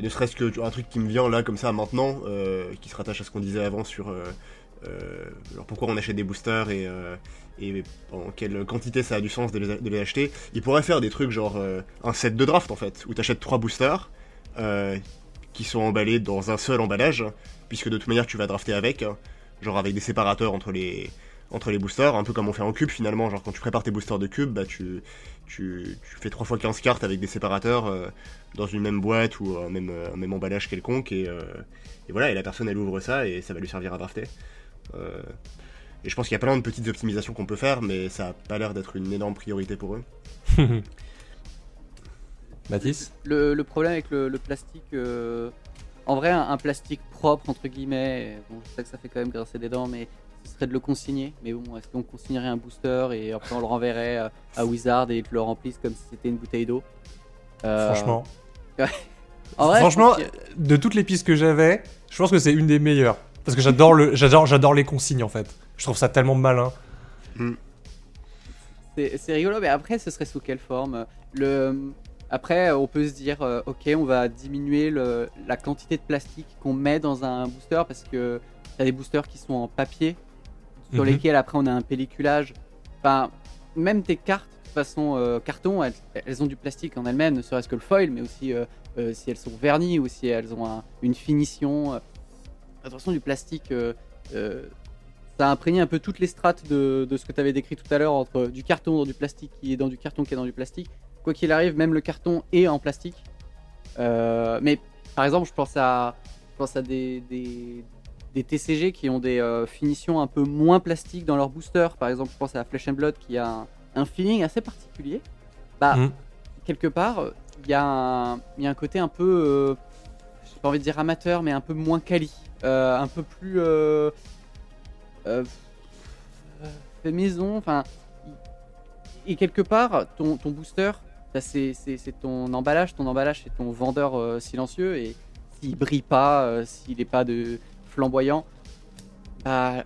ne serait-ce que un truc qui me vient là comme ça maintenant, qui se rattache à ce qu'on disait avant sur alors pourquoi on achète des boosters et, euh, et en quelle quantité ça a du sens de les, acheter. Il pourrait faire des trucs genre euh, un set de draft en fait, où tu achètes trois boosters euh, qui sont emballés dans un seul emballage, puisque de toute manière tu vas drafter avec, hein, genre avec des séparateurs entre les entre les boosters, un peu comme on fait en cube finalement. Genre quand tu prépares tes boosters de cube, bah tu, tu, tu fais 3 fois 15 cartes avec des séparateurs euh, dans une même boîte ou un même, même emballage quelconque et, euh, et, voilà, et la personne elle ouvre ça et ça va lui servir à drafter. Euh, et je pense qu'il y a plein de petites optimisations qu'on peut faire, mais ça a pas l'air d'être une énorme priorité pour eux. <laughs> Mathis le, le, problème avec le, le plastique, euh, en vrai, un, un, plastique propre, entre guillemets, bon, je sais que ça fait quand même grincer des dents, mais ce serait de le consigner. Mais bon, est-ce qu'on consignerait un booster et après on le renverrait à, à Wizard et ils te le remplissent comme si c'était une bouteille d'eau? Euh... Franchement. <laughs> vrai, Franchement, que... de toutes les pistes que j'avais, je pense que c'est une des meilleures. Parce que j'adore le, j'adore, j'adore les consignes en fait. Je trouve ça tellement malin. Mm. C'est rigolo, mais après, ce serait sous quelle forme? Le... Après, on peut se dire, euh, ok, on va diminuer le, la quantité de plastique qu'on met dans un booster parce que y a des boosters qui sont en papier, sur mm -hmm. lesquels après on a un pelliculage. Enfin, même tes cartes, de toute façon, euh, carton, elles, elles, ont du plastique en elles-mêmes, ne serait-ce que le foil, mais aussi euh, euh, si elles sont vernies ou si elles ont un, une finition. Façon, du plastique, ça a imprégné un peu toutes les strates de, de ce que tu avais décrit tout à l'heure, entre du carton dans du plastique qui est dans du carton qui est dans du plastique. Quoi qu'il arrive, même le carton est en plastique. mais par exemple, je pense à, je pense à des, des des TCG qui ont des euh, finitions un peu moins plastiques dans leur booster. Par exemple, je pense à Flesh and Blood qui a un, un feeling assez particulier. Bah, mm. quelque part, il y, y, a un côté un peu, euh, j'ai pas envie de dire amateur, mais un peu moins quali. Euh, un peu plus fait maison. Enfin, et quelque part, ton, ton booster, c'est ton emballage. Ton emballage, c'est ton vendeur silencieux. Et s'il brille pas, s'il n'est pas de flamboyant, bah,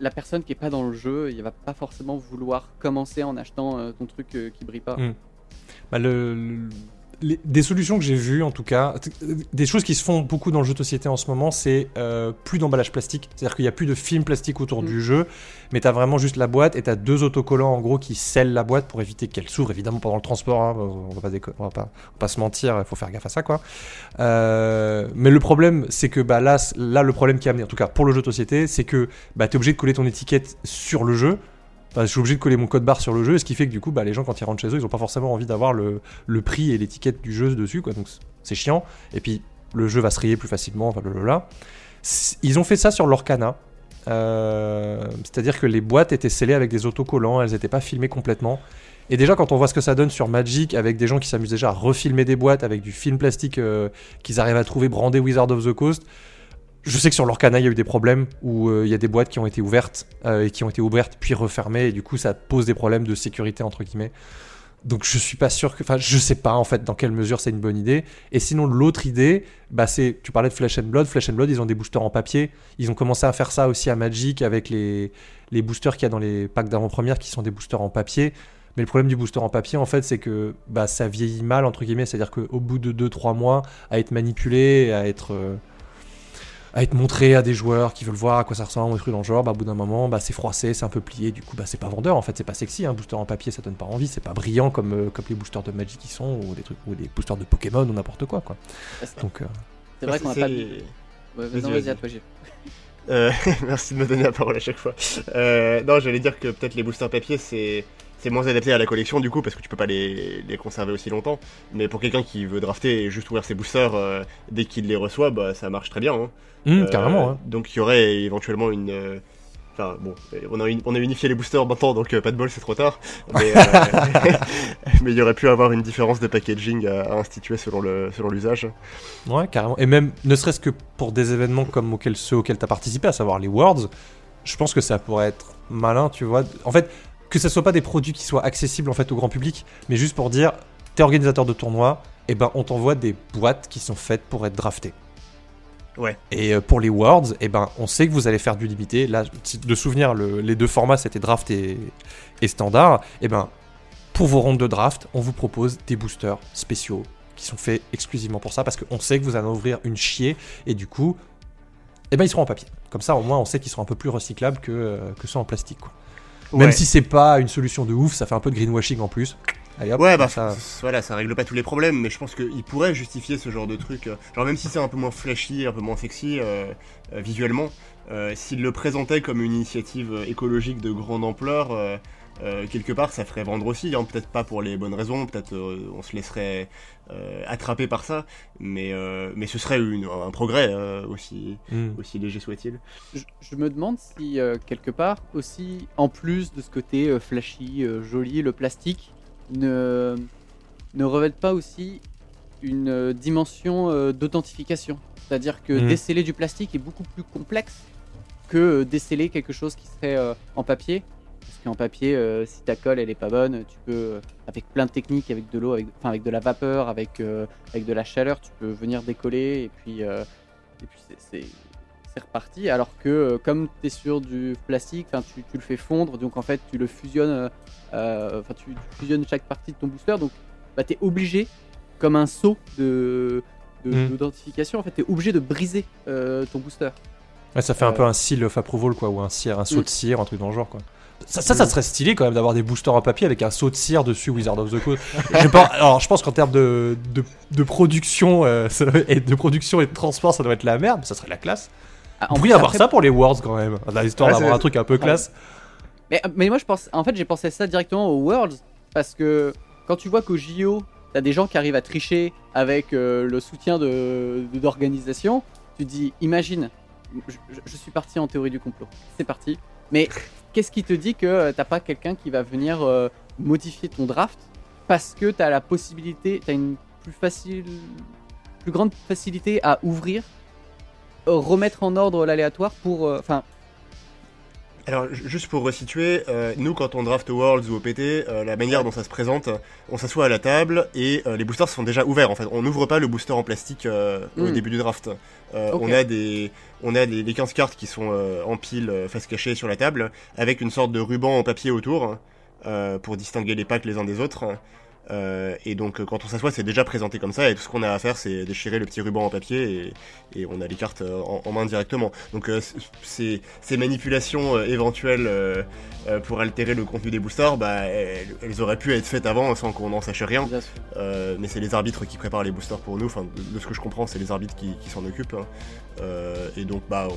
la personne qui est pas dans le jeu, il va pas forcément vouloir commencer en achetant euh, ton truc euh, qui brille pas. Mmh. Bah, le, les, des solutions que j'ai vues, en tout cas, des choses qui se font beaucoup dans le jeu de société en ce moment, c'est euh, plus d'emballage plastique. C'est-à-dire qu'il n'y a plus de film plastique autour mmh. du jeu, mais tu as vraiment juste la boîte et tu as deux autocollants en gros qui scellent la boîte pour éviter qu'elle s'ouvre, évidemment pendant le transport. Hein, on, va pas on, va pas, on va pas se mentir, il faut faire gaffe à ça, quoi. Euh, mais le problème, c'est que bah, là, là, le problème qui a amené, en tout cas pour le jeu de société, c'est que bah, tu es obligé de coller ton étiquette sur le jeu. Je suis obligé de coller mon code barre sur le jeu, ce qui fait que du coup, bah, les gens quand ils rentrent chez eux, ils ont pas forcément envie d'avoir le, prix et l'étiquette du jeu dessus. Donc c'est chiant. Et puis le jeu va se rayer plus facilement, là. Ils ont fait ça sur l'Orcana. Euh, C'est-à-dire que les boîtes étaient scellées avec des autocollants, elles n'étaient pas filmées complètement. Et déjà, quand on voit ce que ça donne sur Magic, avec des gens qui s'amusent déjà à refilmer des boîtes avec du film plastique euh, qu'ils arrivent à trouver brandé Wizard of the Coast, je sais que sur l'Orcana, il y a eu des problèmes où euh, il y a des boîtes qui ont été ouvertes euh, et qui ont été ouvertes puis refermées, et du coup, ça pose des problèmes de sécurité, entre guillemets. Donc, je suis pas sûr que. Enfin, je sais pas en fait dans quelle mesure c'est une bonne idée. Et sinon, l'autre idée, bah, c'est. Tu parlais de Flesh and Blood. Flesh and Blood, ils ont des boosters en papier. Ils ont commencé à faire ça aussi à Magic avec les, les boosters qu'il y a dans les packs d'avant-première qui sont des boosters en papier. Mais le problème du booster en papier, en fait, c'est que bah, ça vieillit mal, entre guillemets. C'est-à-dire qu'au bout de 2-3 mois, à être manipulé, à être. Euh, à être montré à des joueurs qui veulent voir à quoi ça ressemble, des trucs dans le genre, bah, au bout d'un moment, bah, c'est froissé, c'est un peu plié, du coup, bah, c'est pas vendeur en fait, c'est pas sexy, un hein, booster en papier, ça donne pas envie, c'est pas brillant comme, euh, comme les boosters de Magic qui sont, ou des trucs, ou des boosters de Pokémon, ou n'importe quoi, quoi. Donc, euh... c'est vrai qu'on a pas. Ouais, vas-y, vas-y, toi, euh, <laughs> merci de me donner la parole à chaque fois. Euh, non, j'allais dire que peut-être les boosters papier, c'est c'est moins adapté à la collection du coup parce que tu peux pas les, les conserver aussi longtemps. Mais pour quelqu'un qui veut drafter et juste ouvrir ses boosters euh, dès qu'il les reçoit, bah ça marche très bien. Hein. Mmh, euh, carrément. Hein. Donc il y aurait éventuellement une. Euh, enfin bon, on a, on a unifié les boosters maintenant, donc pas de bol, c'est trop tard. <laughs> <laughs> Mais il y aurait pu avoir une différence de packaging à, à instituer selon le selon l'usage. Ouais, carrément. Et même ne serait-ce que pour des événements comme auxquels, ceux auxquels tu as participé, à savoir les Worlds, je pense que ça pourrait être malin, tu vois. En fait, que ce soit pas des produits qui soient accessibles en fait au grand public, mais juste pour dire, t'es organisateur de tournoi, et ben on t'envoie des boîtes qui sont faites pour être draftées. Ouais. Et euh, pour les Worlds, et ben on sait que vous allez faire du limité. Là, de souvenir, le, les deux formats c'était draft et, et standard. Et ben pour vos rondes de draft, on vous propose des boosters spéciaux qui sont faits exclusivement pour ça parce qu'on sait que vous allez ouvrir une chier et du coup, et ben ils seront en papier. Comme ça, au moins, on sait qu'ils seront un peu plus recyclables que, euh, que ceux en plastique. Quoi. Ouais. Même si c'est pas une solution de ouf, ça fait un peu de greenwashing en plus. Allez, hop, ouais, bah ça... voilà, ça règle pas tous les problèmes, mais je pense qu'il pourrait justifier ce genre de truc. Genre même si c'est un peu moins flashy, un peu moins sexy euh, euh, visuellement, s'ils le présentaient comme une initiative écologique de grande ampleur, euh, quelque part ça ferait vendre aussi, hein. peut-être pas pour les bonnes raisons, peut-être euh, on se laisserait euh, attraper par ça, mais, mais ce serait une, un progrès aussi, hmm. aussi léger soit-il. Je, me demande si quelque part aussi, en plus de ce côté flashy, joli, le plastique ne, ne revêt pas aussi une dimension d'authentification. C'est-à-dire que hmm. déceler du plastique est beaucoup plus complexe que déceler quelque chose qui serait en papier qu'en papier, euh, si ta colle elle est pas bonne, tu peux, euh, avec plein de techniques, avec de l'eau, avec, enfin avec de la vapeur, avec, euh, avec de la chaleur, tu peux venir décoller et puis, et puis c'est reparti. Alors que comme tu es sur du plastique, tu, tu le fais fondre, donc en fait tu le fusionnes, enfin tu, fusionnes chaque partie de ton booster, donc bah, tu es obligé, comme un saut de mmh. d'identification, en fait tu es obligé de briser ton booster. Ouais, ça fait un peu un seal of approval quoi, ou un cire, un saut de cire, un truc dans le genre quoi. Ça, ça, serait stylé quand même d'avoir des boosters en papier avec un saut de cire dessus Wizard of the Coast. <laughs> alors je pense qu'en termes de, de, production euh, et de production et de transport, ça doit être la merde, mais ça serait la classe. Ah, on pourrait avoir ça pour les Worlds quand même, l'histoire d'avoir un truc un peu classe. Mais, mais moi je pense, en fait j'ai pensé ça directement aux Worlds parce que quand tu vois qu'au JO t'as des gens qui arrivent à tricher avec euh, le soutien de d'organisation, tu dis imagine, je suis parti en théorie du complot, c'est parti. Mais qu'est-ce qui te dit que euh, t'as pas quelqu'un qui va venir euh, modifier ton draft parce que t'as la possibilité, t'as une plus grande facilité à ouvrir, euh, remettre en ordre l'aléatoire pour, enfin. Alors, juste pour resituer, nous, quand on draft Worlds ou OPT, la manière dont ça se présente, on s'assoit à la table et les boosters sont déjà ouverts. En fait, on n'ouvre pas le booster en plastique au hmm. début du draft. On a des, on a des, 15 cartes qui sont euh, en pile euh, face cachée sur la table, avec une sorte de ruban en papier autour, euh, pour distinguer les packs les uns des autres. Et donc quand on s'assoit, c'est déjà présenté comme ça, et tout ce qu'on a à faire, c'est déchirer le petit ruban en papier, et, on a les cartes en, main directement. Donc ces, ces, manipulations éventuelles pour altérer le contenu des boosters, bah, elles, auraient pu être faites avant sans qu'on n'en sache rien. mais c'est les arbitres qui préparent les boosters pour nous, enfin de, ce que je comprends, c'est les arbitres qui, s'en occupent. Hein. Euh, et donc, bah,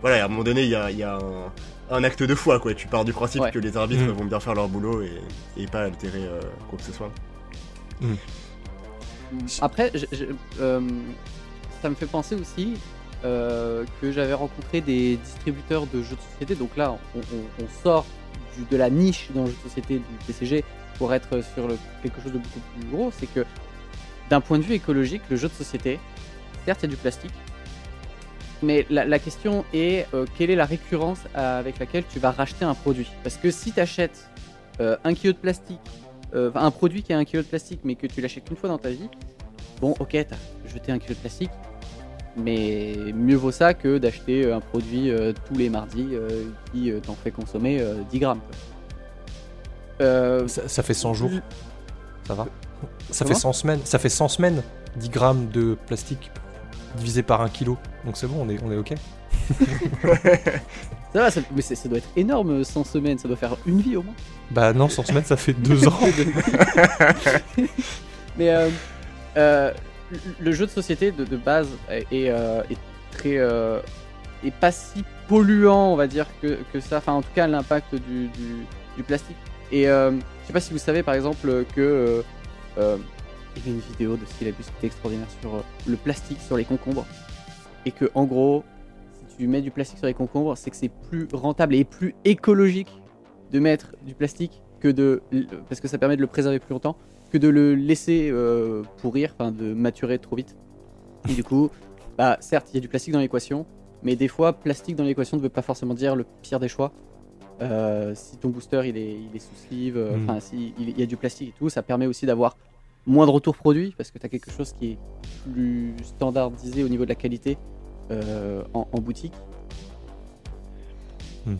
voilà, à un moment donné, il y a, un, acte de foi, quoi. Tu pars du principe que les arbitres mmh. vont bien faire leur boulot et, pas altérer euh, quoi que ce soit. Mmh. Après, euh, ça me fait penser aussi que j'avais rencontré des distributeurs de jeux de société. Donc là, on, sort de la niche dans le jeu de société du TCG pour être sur quelque chose de beaucoup plus gros. C'est que d'un point de vue écologique, le jeu de société, certes, il y a du plastique, mais la, question est euh, quelle est la récurrence avec laquelle tu vas racheter un produit? Parce que si tu achètes euh, un kilo de plastique, euh, un produit qui a un kilo de plastique, mais que tu l'achètes une fois dans ta vie, bon, ok, t'as jeté un kilo de plastique, mais mieux vaut ça que d'acheter un produit tous les mardis qui t'en fait consommer 10 grammes. Ça, fait 100 jours. Ça va? Ça fait 100 semaines. Ça fait 100 semaines. 10 grammes de plastique divisé par un kilo. Donc c'est bon, on est, on est ok. <laughs> ça va, mais ça doit être énorme 100 semaines, ça doit faire une vie au moins. Bah non, 100 semaines ça fait deux <laughs> ans. <laughs> mais euh, euh, le jeu de société de, base est, euh, est très. est pas si polluant, on va dire, que, que ça. Enfin, en tout cas, l'impact du, du, plastique. Et je sais pas si vous savez par exemple que il y avait une vidéo de Syllabus qui était extraordinaire sur euh, le plastique sur les concombres. Et que, en gros, si tu mets du plastique sur les concombres, c'est que c'est plus rentable et plus écologique de mettre du plastique que de. parce que ça permet de le préserver plus longtemps, que de le laisser euh, pourrir, enfin de maturer trop vite. Et du coup, bah certes, il y a du plastique dans l'équation, mais des fois, plastique dans l'équation ne veut pas forcément dire le pire des choix. Euh, si ton booster il est, il est sous sleeve, mm. enfin si il y a du plastique et tout, ça permet aussi d'avoir moins de retour produit parce que tu as quelque chose qui est plus standardisé au niveau de la qualité euh, en, boutique. Hmm.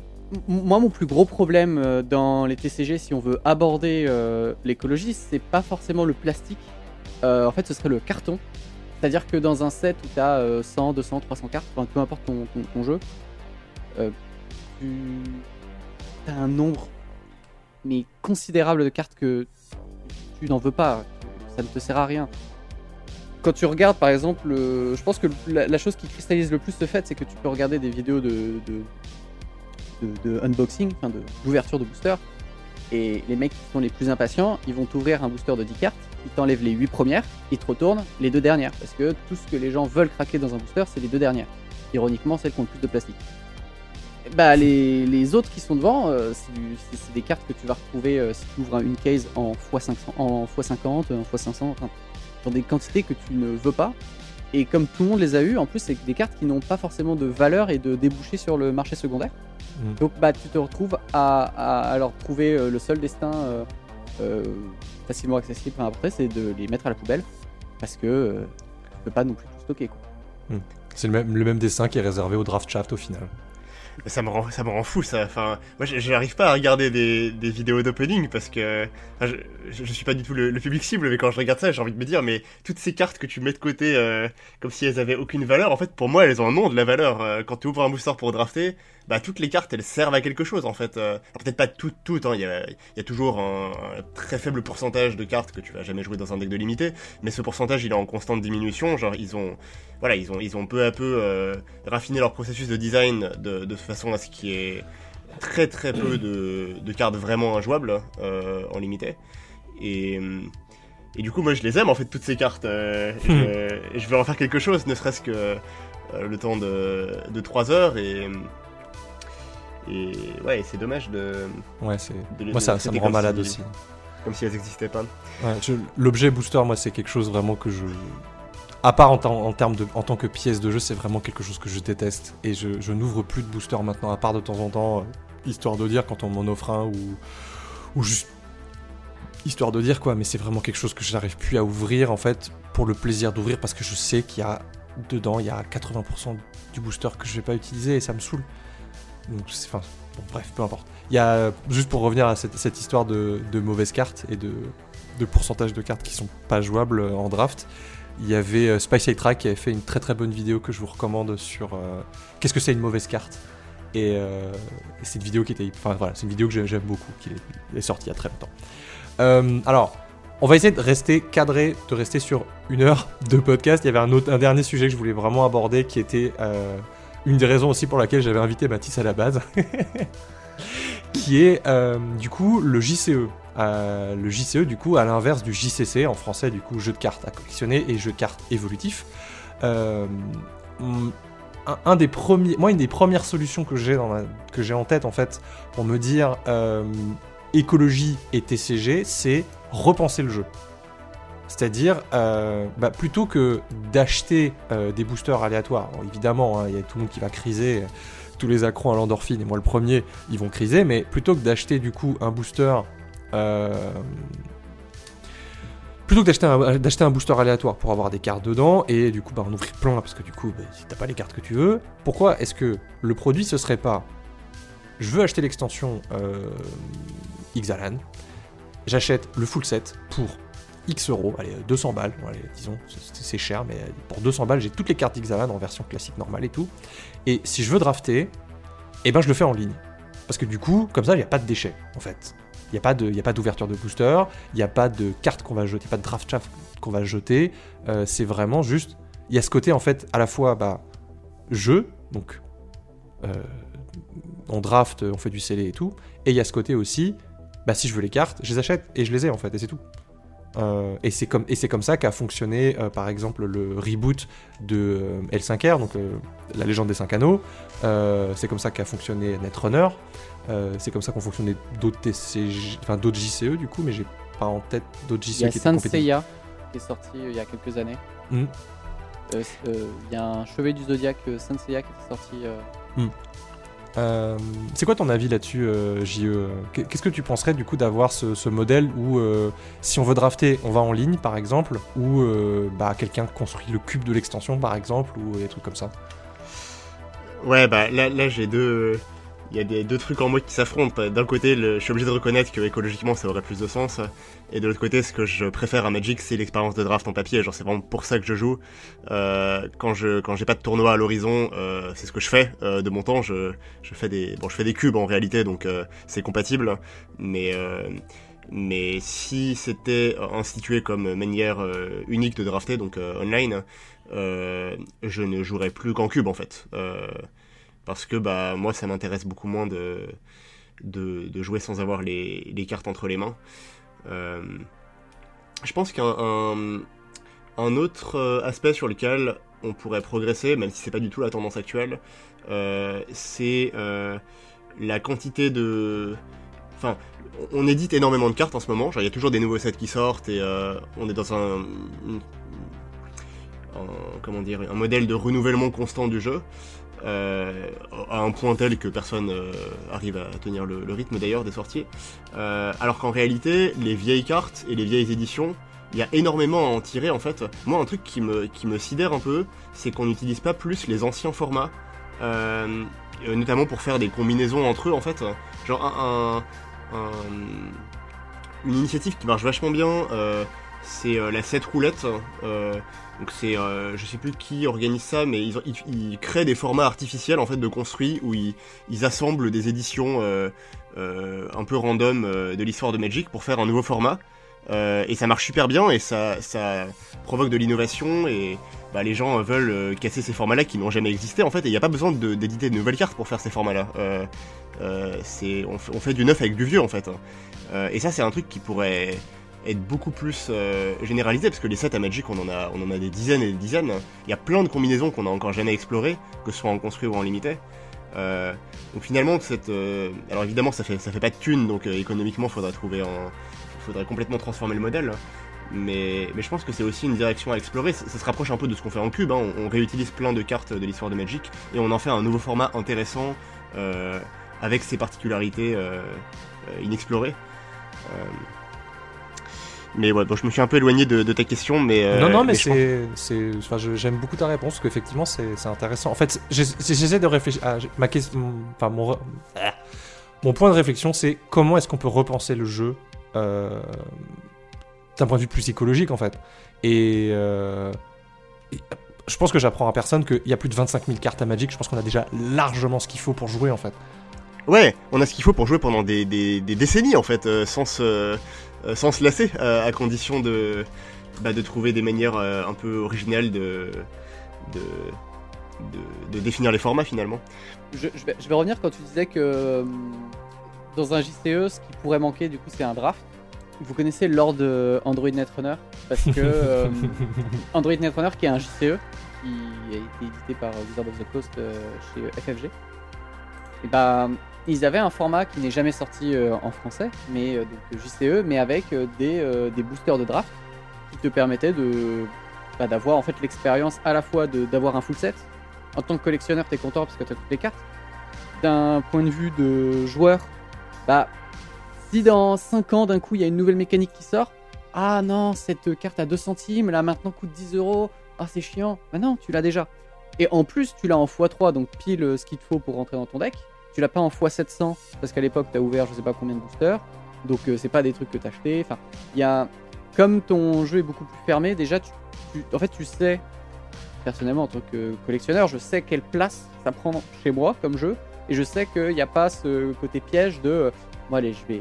Moi, mon plus gros problème euh, dans les TCG, si on veut aborder euh, l'écologie, c'est pas forcément le plastique. en fait, ce serait le carton. C'est-à-dire que dans un set où tu as 100, 200, 300 cartes, peu importe ton, jeu, tu as un nombre mais considérable de cartes que tu n'en veux pas ça ne te sert à rien. quand tu regardes par exemple, euh, je pense que la, chose qui cristallise le plus ce fait, c'est que tu peux regarder des vidéos de, de, unboxing, enfin d'ouverture de, booster, et les mecs qui sont les plus impatients, ils vont t'ouvrir un booster de 10 cartes, ils t'enlèvent les 8 premières, ils te retournent les deux dernières, parce que tout ce que les gens veulent craquer dans un booster, c'est les deux dernières. Ironiquement, celles qui ont le plus de plastique. Bah, les, les, autres qui sont devant, euh, c'est des cartes que tu vas retrouver euh, si tu ouvres une case en x500, en x50, en x500, dans des quantités que tu ne veux pas. Et comme tout le monde les a eu, en plus, c'est des cartes qui n'ont pas forcément de valeur et de débouché sur le marché secondaire. Mm. Donc, bah, tu te retrouves à, à, leur trouver euh, le seul destin facilement accessible après, c'est de les mettre à la poubelle parce que tu peux pas non plus tout stocker. Mm. C'est le même, le même dessin qui est réservé au draft shaft au final ça me rend ça me rend fou ça. Enfin moi j'arrive pas à regarder des, vidéos d'opening parce que je, suis pas du tout le, public cible mais quand je regarde ça j'ai envie de me dire mais toutes ces cartes que tu mets de côté euh, comme si elles avaient aucune valeur en fait pour moi elles ont un nom de la valeur. Euh, quand tu ouvres un booster pour drafter bah, toutes les cartes elles servent à quelque chose en fait. Euh, peut-être pas toutes, toutes, hein. il, y a, il y, a, toujours un, très faible pourcentage de cartes que tu vas jamais jouer dans un deck de limité, mais ce pourcentage il est en constante diminution. Genre ils ont, voilà, ils ont, ils ont peu à peu euh, raffiné leur processus de design de, de façon à ce qu'il y ait très très peu de, de cartes vraiment injouables euh, en limité. Et, et du coup moi je les aime en fait toutes ces cartes. Euh, je, je, vais en faire quelque chose, ne serait-ce que le temps de, de 3 heures et et ouais, c'est dommage de. Ouais, c'est. Moi, ça, ça me rend malade aussi. Comme si elles n'existaient pas. Ouais, L'objet booster, moi, c'est quelque chose vraiment que je. À part en, en, termes de, en tant que pièce de jeu, c'est vraiment quelque chose que je déteste. Et je, je n'ouvre plus de booster maintenant, à part de temps en temps, euh, histoire de dire quand on m'en offre un ou, ou juste histoire de dire quoi. Mais c'est vraiment quelque chose que je n'arrive plus à ouvrir en fait pour le plaisir d'ouvrir parce que je sais qu'il y a dedans, il y a 80% du booster que je vais pas utiliser et ça me saoule. Donc, enfin, bref, peu importe. Il y a, juste pour revenir à cette, histoire de, mauvaises cartes et de, pourcentage de cartes qui sont pas jouables en draft, il y avait euh, Spice Track qui avait fait une très très bonne vidéo que je vous recommande sur euh, qu'est-ce que c'est une mauvaise carte? Euh, et, c'est une vidéo qui était. Enfin voilà, c'est une vidéo que j'aime beaucoup, qui est, sortie il y a très longtemps. alors, on va essayer de rester cadré, de rester sur une heure de podcast. Il y avait un dernier sujet que je voulais vraiment aborder qui était une des raisons aussi pour laquelle j'avais invité Mathis à la base, <laughs> qui est euh, du coup le JCE. Euh, le JCE, du coup, à l'inverse du JCC, en français, du coup, jeu de cartes à collectionner et jeu de cartes évolutif. Euh, moi, une des premières solutions que j'ai en tête, en fait, pour me dire écologie et TCG, c'est repenser le jeu. C'est-à-dire, euh, bah, plutôt que d'acheter euh, des boosters aléatoires, évidemment, hein, il y a tout le monde qui va criser, tous les accros à l'endorphine, et moi le premier, ils vont criser, mais plutôt que d'acheter du coup un booster. Euh, plutôt que d'acheter un, booster aléatoire pour avoir des cartes dedans, et du coup bah, en ouvrir plein, parce que du coup, bah, si t'as pas les cartes que tu veux, pourquoi est-ce que le produit ce serait pas je veux acheter l'extension Xalan, j'achète le full set pour X euros, allez, 200 balles, disons, c'est cher, mais pour 200 balles, j'ai toutes les cartes Xalan en version classique normale et tout. Et si je veux drafter, eh ben je le fais en ligne. Parce que du coup, comme ça, il n'y a pas de déchets, en fait. Il n'y a pas d'ouverture de, booster, il n'y a pas de cartes qu'on va jeter, pas de draft shaft qu'on va jeter. Euh, c'est vraiment juste. Il y a ce côté, en fait, à la fois bah, jeu, donc euh, on draft, on fait du scellé et tout. Et il y a ce côté aussi, bah, si je veux les cartes, je les achète et je les ai, en fait, et c'est tout. Euh, et c'est comme, comme ça qu'a fonctionné euh, par exemple le reboot de euh, L5R, donc la légende des 5 anneaux. c'est comme ça qu'a fonctionné Netrunner. c'est comme ça qu'ont fonctionné d'autres TCG, enfin d'autres JCE du coup, mais j'ai pas en tête d'autres JCE. Il y a Saint Seiya qui est sorti il y a quelques années. Hmm. Il y a un Chevalier du Zodiac Saint Seiya qui est sorti. Hmm. Euh, c'est quoi ton avis là-dessus, euh, JE Qu'est-ce que tu penserais du coup d'avoir ce, modèle où euh, si on veut drafter, on va en ligne par exemple, ou bah, quelqu'un construit le cube de l'extension par exemple, ou des trucs comme ça? Ouais, bah là, là j'ai deux, il y a des deux trucs en moi qui s'affrontent. D'un côté, je suis obligé de reconnaître que écologiquement ça aurait plus de sens, et de l'autre côté, ce que je préfère à Magic, c'est l'expérience de draft en papier. Genre, c'est vraiment pour ça que je joue. Euh, quand je quand j'ai pas de tournoi à l'horizon, euh, c'est ce que je fais euh, de mon temps. Je, je fais des bon, je fais des cubes en réalité, donc euh, c'est compatible. Mais Mais si c'était institué comme manière unique de drafter, donc online, je ne jouerais plus qu'en cube en fait. Parce que bah, moi ça m'intéresse beaucoup moins de, de, jouer sans avoir les, les, cartes entre les mains. je pense qu'un un autre aspect sur lequel on pourrait progresser, même si c'est pas du tout la tendance actuelle, euh, c'est euh, la quantité de. Enfin, on édite énormément de cartes en ce moment. il y a toujours des nouveaux sets qui sortent et euh, on est dans un, comment dire, un modèle de renouvellement constant du jeu. À un point tel que personne arrive à tenir le, rythme d'ailleurs des sorties. alors qu'en réalité, les vieilles cartes et les vieilles éditions il y a énormément à en tirer en fait. Moi, un truc qui me, sidère un peu, c'est qu'on n'utilise pas plus les anciens formats, euh, euh, notamment pour faire des combinaisons entre eux en fait. Genre un, une initiative qui marche vachement bien, euh, c'est la 7 roulette. Donc c'est, je sais plus qui organise ça, mais ils, créent des formats artificiels en fait de construits où ils, assemblent des éditions un peu random de l'histoire de Magic pour faire un nouveau format. Euh, et ça marche super bien et ça, provoque de l'innovation et bah, les gens veulent euh, casser ces formats-là qui n'ont jamais existé en fait et il n'y a pas besoin d'éditer de, nouvelles cartes pour faire ces formats-là. Euh, c'est, on, fait du neuf avec du vieux en fait. et ça c'est un truc qui pourrait être beaucoup plus généralisé parce que les sets à Magic on en a, on en a des dizaines et des dizaines. Il y a plein de combinaisons qu'on n'a encore jamais explorées, que ce soit en construit ou en limité. donc finalement cette, alors évidemment ça fait ça fait pas de thunes donc économiquement il faudra trouver faudrait complètement transformer le modèle. Mais, mais je pense que c'est aussi une direction à explorer. Ça, se rapproche un peu de ce qu'on fait en cube. Hein. On, réutilise plein de cartes de l'histoire de Magic et on en fait un nouveau format intéressant euh, avec ses particularités euh, euh, inexplorées. Mais ouais, bon, je me suis un peu éloigné de, ta question, mais non, non, mais, c'est, enfin, j'aime beaucoup ta réponse, parce qu'effectivement, c'est, intéressant. En fait, j'essaie de réfléchir. À, ma question, enfin, mon, mon point de réflexion, c'est comment est-ce qu'on peut repenser le jeu euh, d'un point de vue plus psychologique en fait. Et, euh, je pense que j'apprends à personne qu'il y a plus de 25 000 cartes à Magic. Je pense qu'on a déjà largement ce qu'il faut pour jouer en fait. Ouais, on a ce qu'il faut pour jouer pendant des, décennies en fait, euh, sans, se, sans se lasser, à condition de, bah, de trouver des manières un peu originales de, de, de, définir les formats finalement. Je, vais, je, vais, revenir quand tu disais que dans un JCE, ce qui pourrait manquer, du coup, c'est un draft. Vous connaissez Lord Android Netrunner? Parce que euh, <laughs> Android Netrunner, qui est un JCE, qui a été édité par Wizard of the Coast euh, chez FFG, et bah, ils avaient un format qui n'est jamais sorti euh, en français, mais donc JCE, mais avec des, boosters de draft qui te permettaient de bah, d'avoir en fait l'expérience à la fois d'avoir un full set. En tant que collectionneur, tu es content parce que tu as toutes les cartes. D'un point de vue de joueur, bah, si dans 5 ans, d'un coup, il y a une nouvelle mécanique qui sort, ah non, cette carte à 2 centimes, là maintenant coûte 10 euros, ah c'est chiant. Bah non, tu l'as déjà. Et en plus, tu l'as en x3, donc pile euh, ce qu'il te faut pour rentrer dans ton deck. Tu l'as pas en x700, parce qu'à l'époque, tu as ouvert je sais pas combien de boosters. Donc euh, c'est pas des trucs que tu as acheté. Enfin, il y a. Comme ton jeu est beaucoup plus fermé, déjà, tu, en fait, tu sais, personnellement, en tant que collectionneur, je sais quelle place ça prend chez moi comme jeu. Et je sais qu'il n'y a pas ce côté piège de bon, allez, je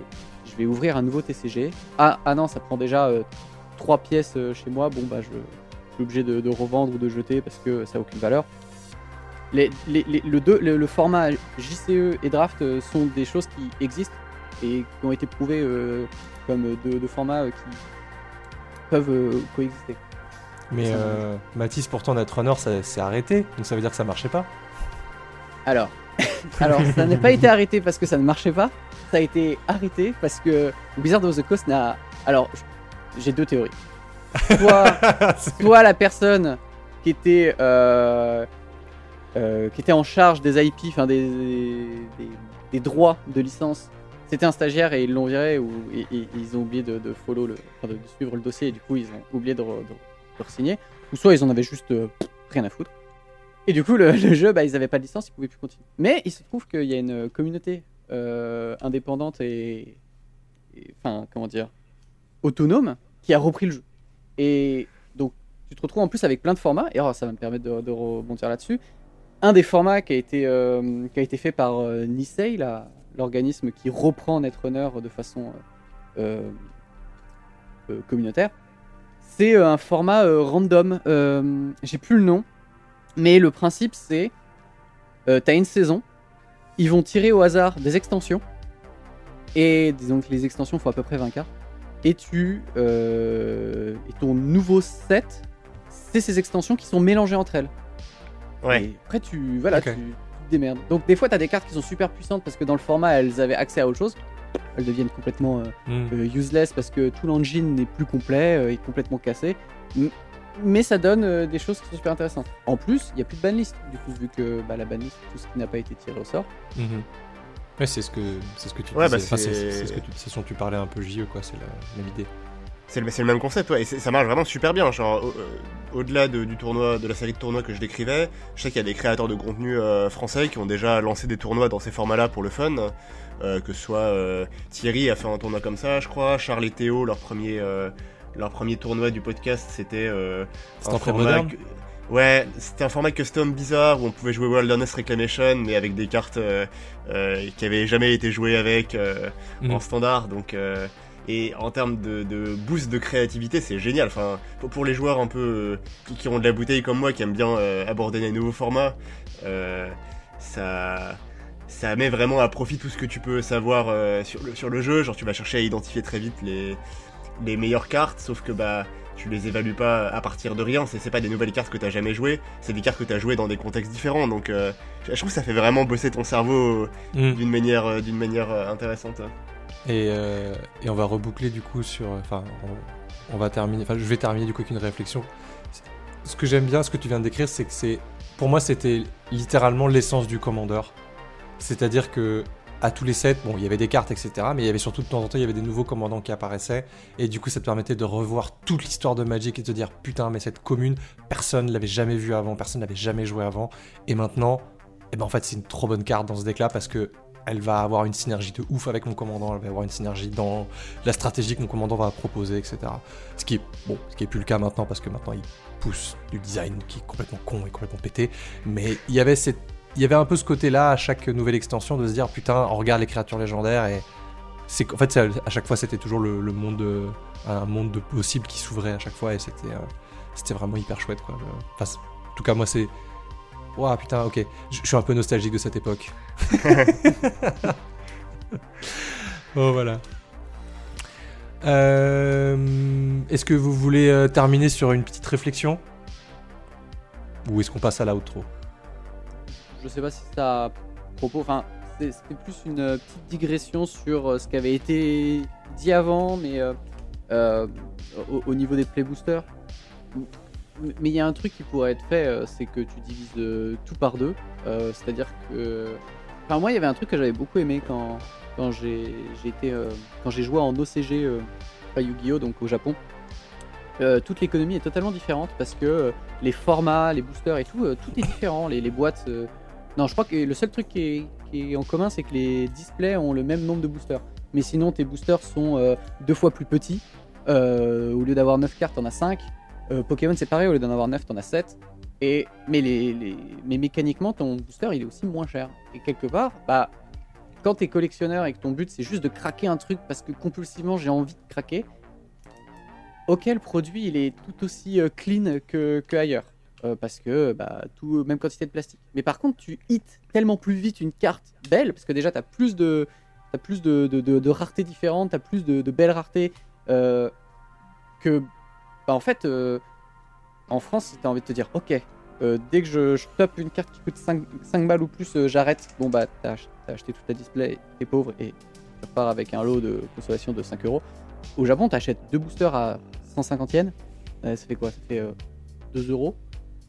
vais, ouvrir un nouveau TCG. Ah, ah non, ça prend déjà euh, trois pièces euh, chez moi. Bon, bah, je, suis obligé de, revendre ou de jeter parce que ça n'a aucune valeur. Les, les, le, deux, le, format JCE et Draft euh, sont des choses qui existent et qui ont été prouvées comme deux, formats qui peuvent coexister. Mais Mathis, pourtant, Netrunner, ça s'est arrêté, donc ça veut dire que ça marchait pas Alors, <laughs> Alors, ça n'a pas été arrêté parce que ça ne marchait pas. Ça a été arrêté parce que Wizard of the Coast n'a. Alors, j'ai deux théories. <laughs> Soit, la personne qui était, euh, qui était en charge des IP, enfin des, des, droits de licence, c'était un stagiaire et ils l'ont viré ou ils ont oublié de, follow le, de suivre le dossier et du coup ils ont oublié de, de, signer. Ou soit ils en avaient juste euh, rien à foutre. Et du coup, le, jeu, bah, ils n'avaient pas de licence, ils pouvaient plus continuer. Mais il se trouve qu'il y a une communauté euh, indépendante et, enfin, comment dire, autonome qui a repris le jeu. Et donc, tu te retrouves en plus avec plein de formats. Et alors, ça va me permettre de, rebondir là-dessus. Un des formats qui a été, euh, qui a été fait par euh, Nisei, l'organisme qui reprend Netrunner de façon communautaire. C'est un format random. J'ai plus le nom, mais le principe c'est t'as une saison, ils vont tirer au hasard des extensions et disons que les extensions font à peu près 20 cartes. Et tu et ton nouveau set, c'est ces extensions qui sont mélangées entre elles. Ouais. Et après, tu, voilà, tu, te démerdes. Donc, des fois, tu as des cartes qui sont super puissantes parce que dans le format, elles avaient accès à autre chose. Elles deviennent complètement euh, Hmm. euh, useless parce que tout l'engine n'est plus complet, euh, est complètement cassé. Mais ça donne euh, des choses qui sont super intéressantes. En plus, il n'y a plus de banlist, du coup, vu que bah, la banlist, tout ce qui n'a pas été tiré au sort. Mhm. Ouais, c'est ce que c'est ce que tu Ouais, disais. bah, c'est ce que tu, c'est ce dont tu parlais un peu JE quoi, c'est la même idée. C'est le, le même concept, ouais, et ça marche vraiment super bien. Genre, au- euh, au-delà de- du tournoi, de la série de tournois que je décrivais, je sais qu'il y a des créateurs de contenu euh, français qui ont déjà lancé des tournois dans ces formats-là pour le fun. Euh, que ce soit euh, Thierry a fait un tournoi comme ça, je crois. Charles et Théo, leur premier, euh, leur premier tournoi du podcast, c'était euh, C'était en format que- Ouais, c'était un format custom bizarre où on pouvait jouer Wilderness Reclamation, mais avec des cartes qui avaient jamais été jouées avec euh, Mhm. en standard. Donc, euh, et en termes de, de boost de créativité, c'est génial. Enfin, pour, les joueurs un peu euh, qui, qui ont de la bouteille comme moi, qui aiment bien euh, aborder les nouveaux formats, euh, ça, ça met vraiment à profit tout ce que tu peux savoir euh, sur, le, sur le jeu. Genre, tu vas chercher à identifier très vite les, les meilleures cartes, sauf que bah tu les évalues pas à partir de rien. C'est c'est pas des nouvelles cartes que t'as jamais jouées, c'est des cartes que t'as jouées dans des contextes différents. Donc, euh, je trouve que ça fait vraiment bosser ton cerveau Mhm. d'une manière, euh, d'une manière intéressante. Et, euh, et on va reboucler du coup sur. Enfin, on, on va terminer. Enfin, je vais terminer du coup avec une réflexion. Ce que j'aime bien, ce que tu viens de décrire, c'est que c'est. Pour moi, c'était littéralement l'essence du commandeur. C'est-à-dire que à tous les sets, bon, il y avait des cartes, etc. Mais il y avait surtout de temps en temps, il y avait des nouveaux commandants qui apparaissaient. Et du coup, ça te permettait de revoir toute l'histoire de Magic et de te dire putain, mais cette commune, personne l'avait jamais vue avant, personne l'avait jamais joué avant. Et maintenant, eh ben en fait, c'est une trop bonne carte dans ce deck-là parce que elle va avoir une synergie de ouf avec mon commandant, elle va avoir une synergie dans la stratégie que mon commandant va proposer, etc. Ce qui est bon, ce qui est plus le cas maintenant parce que maintenant il pousse du design qui est complètement con et complètement pété. Mais il y avait cette, il y avait un peu ce côté-là à chaque nouvelle extension de se dire putain, on regarde les créatures légendaires et c'est en fait à chaque fois c'était toujours le, monde, de- un monde de possible qui s'ouvrait à chaque fois et c'était, euh, c'était vraiment hyper chouette quoi. Enfin, en tout cas moi c'est Ouah putain, ok. Je suis un peu nostalgique de cette époque. <laughs> oh voilà. Euh, est-ce que vous voulez euh, terminer sur une petite réflexion? Ou est-ce qu'on passe à l'outro Je sais pas si ça propos. Enfin, c'est- c'était plus une euh, petite digression sur euh, ce qui avait été dit avant, mais euh, euh, au, au niveau des play boosters. Mais il y a un truc qui pourrait être fait, euh, c'est que tu divises euh, tout par deux. Euh, C'est-à-dire que. Enfin, moi, il y avait un truc que j'avais beaucoup aimé quand, quand j'ai euh, joué en OCG, pas Yu-Gi-Oh! donc au Japon. Toute l'économie est totalement différente parce que les formats, les boosters et tout, tout est différent. Les, les boîtes. Non, je crois que le seul truc qui est, qui est en commun, c'est que les displays ont le même nombre de boosters. Mais sinon, tes boosters sont deux fois plus petits. Au lieu d'avoir 9 cartes, t'en as 5. Euh, Pokémon, c'est pareil, au lieu d'en avoir 9, t'en as 7. Et, mais, les, mais mécaniquement, ton booster, il est aussi moins cher. Et quelque part, bah, quand t'es collectionneur et que ton but, c'est juste de craquer un truc parce que compulsivement, j'ai envie de craquer, ok, le produit, il est tout aussi euh, clean que, que ailleurs. Euh, parce que bah, tout, même quantité de plastique. Mais par contre, tu hits tellement plus vite une carte belle, parce que déjà, tu as plus de, t'as plus de, de, raretés différentes, tu as plus de, belles raretés, que, bah, en fait, euh, en France, si tu as envie de te dire, ok, euh, dès que je, je une carte qui coûte 5, 5 balles ou plus, euh, j'arrête. Bon, bah, t'as ach- t'as acheté toute ta display, t'es pauvre, et tu repars avec un lot de consolation de 5 euros. Au Japon, t'achètes deux boosters à 150 yens. Ça fait quoi? Ça fait euh, 2 euros.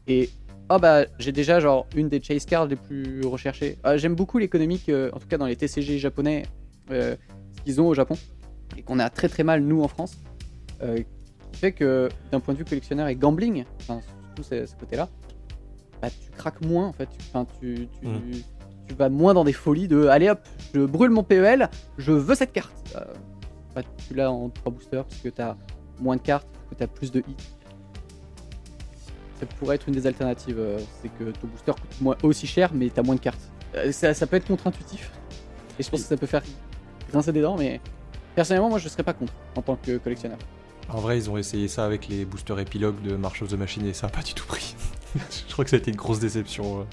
Et oh bah j'ai déjà genre une des chase cards les plus recherchées. Ah, J'aime beaucoup l'économique, en tout cas dans les TCG japonais, ce qu'ils ont au Japon et qu'on a très très mal nous en France. Qui fait que d'un point de vue collectionneur et gambling, enfin surtout ce, ce côté-là, bah, tu craques moins en fait. Tu, enfin, tu, tu, Mm. tu vas moins dans des folies de allez hop, je brûle mon PEL, je veux cette carte. Euh, bah, tu l'as en 3 boosters parce que tu as moins de cartes, que tu as plus de hits. Ça pourrait être une des alternatives, euh, c'est que ton booster coûte moins, aussi cher mais tu as moins de cartes. Euh, ça, ça peut être contre-intuitif et je pense que ça peut faire grincer des dents, mais personnellement, moi, je serais pas contre en tant que collectionneur. En vrai, ils ont essayé ça avec les boosters épilogues de March of the Machine et ça n'a pas du tout pris. <laughs> je crois que ça a été une grosse déception. euh.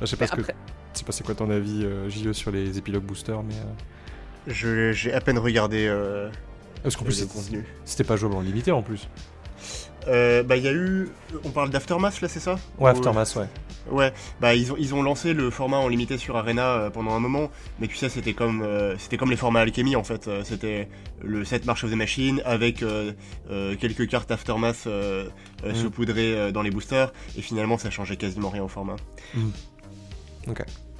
Je sais pas, Mais ce que... après- je sais pas c'est quoi ton avis, euh, JE, sur les épilogues boosters, mais. euh, Je- J'ai à peine regardé euh, Parce qu'en plus, c'était pas jouable en limité en plus. Euh, bah, il y a eu. On parle d'Aftermath là, c'est ça Ouais, Ou- Aftermath, ouais. Ouais, bah ils ont, ils ont lancé le format en limité sur Arena euh, pendant un moment, mais tu sais, c'était comme, euh, c'était comme les formats Alchemy en fait. C'était le set March of the Machine avec euh, euh, quelques cartes Aftermath Mm. saupoudrées dans les boosters, et finalement ça changeait quasiment rien au format.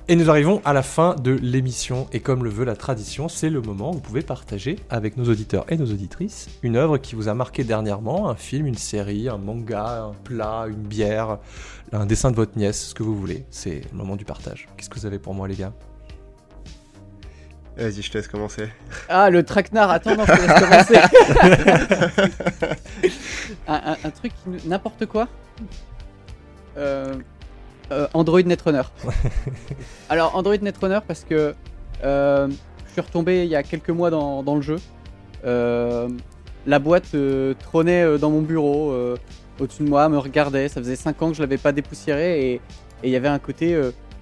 Et nous arrivons à la fin de l'émission, et comme le veut la tradition, c'est le moment où vous pouvez partager avec nos auditeurs et nos auditrices une œuvre qui vous a marqué dernièrement, un film, une série, un manga, un plat, une bière, un dessin de votre nièce, ce que vous voulez. C'est le moment du partage. Qu'est-ce que vous avez pour moi, les gars? Vas-y, je te laisse commencer. Ah, le traquenard, attends, non, je te laisse commencer. <laughs> un, un- un truc, qui nous- n'importe quoi? Euh, euh, Android Netrunner. <laughs> Alors, Android Netrunner, parce que euh, je suis retombé il y a quelques mois dans, dans le jeu. Euh, la boîte trônait dans mon bureau, au-dessus de moi, me regardait. Ça faisait 5 ans que je l'avais pas dépoussiéré et il y avait un côté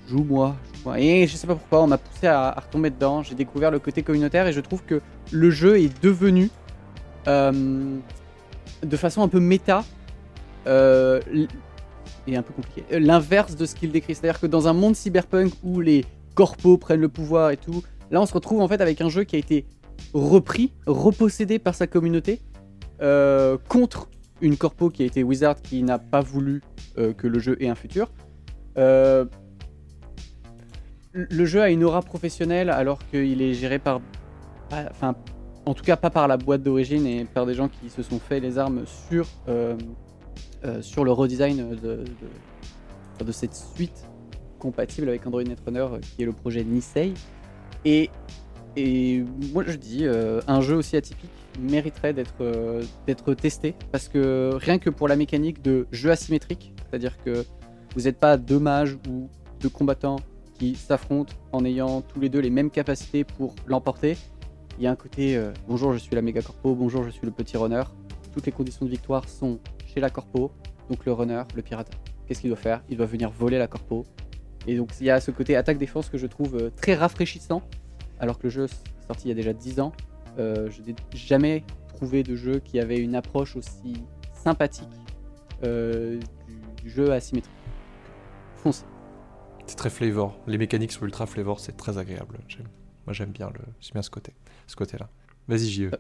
joue-moi. joue-moi. Et je sais pas pourquoi, on m'a poussé à, à retomber dedans. J'ai découvert le côté communautaire et je trouve que le jeu est devenu de façon un peu méta euh, et un peu compliqué. euh, L'inverse de ce qu'il décrit, c'est-à-dire que dans un monde cyberpunk où les corpos prennent le pouvoir et tout, là on se retrouve en fait avec un jeu qui a été repris, repossédé par sa communauté euh, contre une corpo qui a été Wizard qui n'a pas voulu euh, que le jeu ait un futur. Le jeu a une aura professionnelle alors qu'il est géré par, enfin, en tout cas pas par la boîte d'origine et par des gens qui se sont fait les armes sur, euh, sur le redesign de, cette suite compatible avec Android Netrunner euh, qui est le projet Nisei. Et, et moi je dis, euh, un jeu aussi atypique mériterait d'être d'être testé parce que rien que pour la mécanique de jeu asymétrique, c'est-à-dire que vous n'êtes pas deux mages ou deux combattants qui s'affrontent en ayant tous les deux les mêmes capacités pour l'emporter. Il y a un côté bonjour, je suis la méga corpo, bonjour, je suis le petit runner. Toutes les conditions de victoire sont chez la corpo, donc le runner, le pirate. Qu'est-ce qu'il doit faire? Il doit venir voler la corpo. Et donc il y a ce côté attaque-défense que je trouve euh, très rafraîchissant, alors que le jeu est sorti il y a déjà 10 ans. Euh, je n'ai jamais trouvé de jeu qui avait une approche aussi sympathique euh, du, du jeu asymétrique. Foncez. C'est très flavor. Les mécaniques sont ultra flavor, c'est très agréable. Moi, j'aime bien, le... bien ce côté, ce côté-là. Vas-y, JE.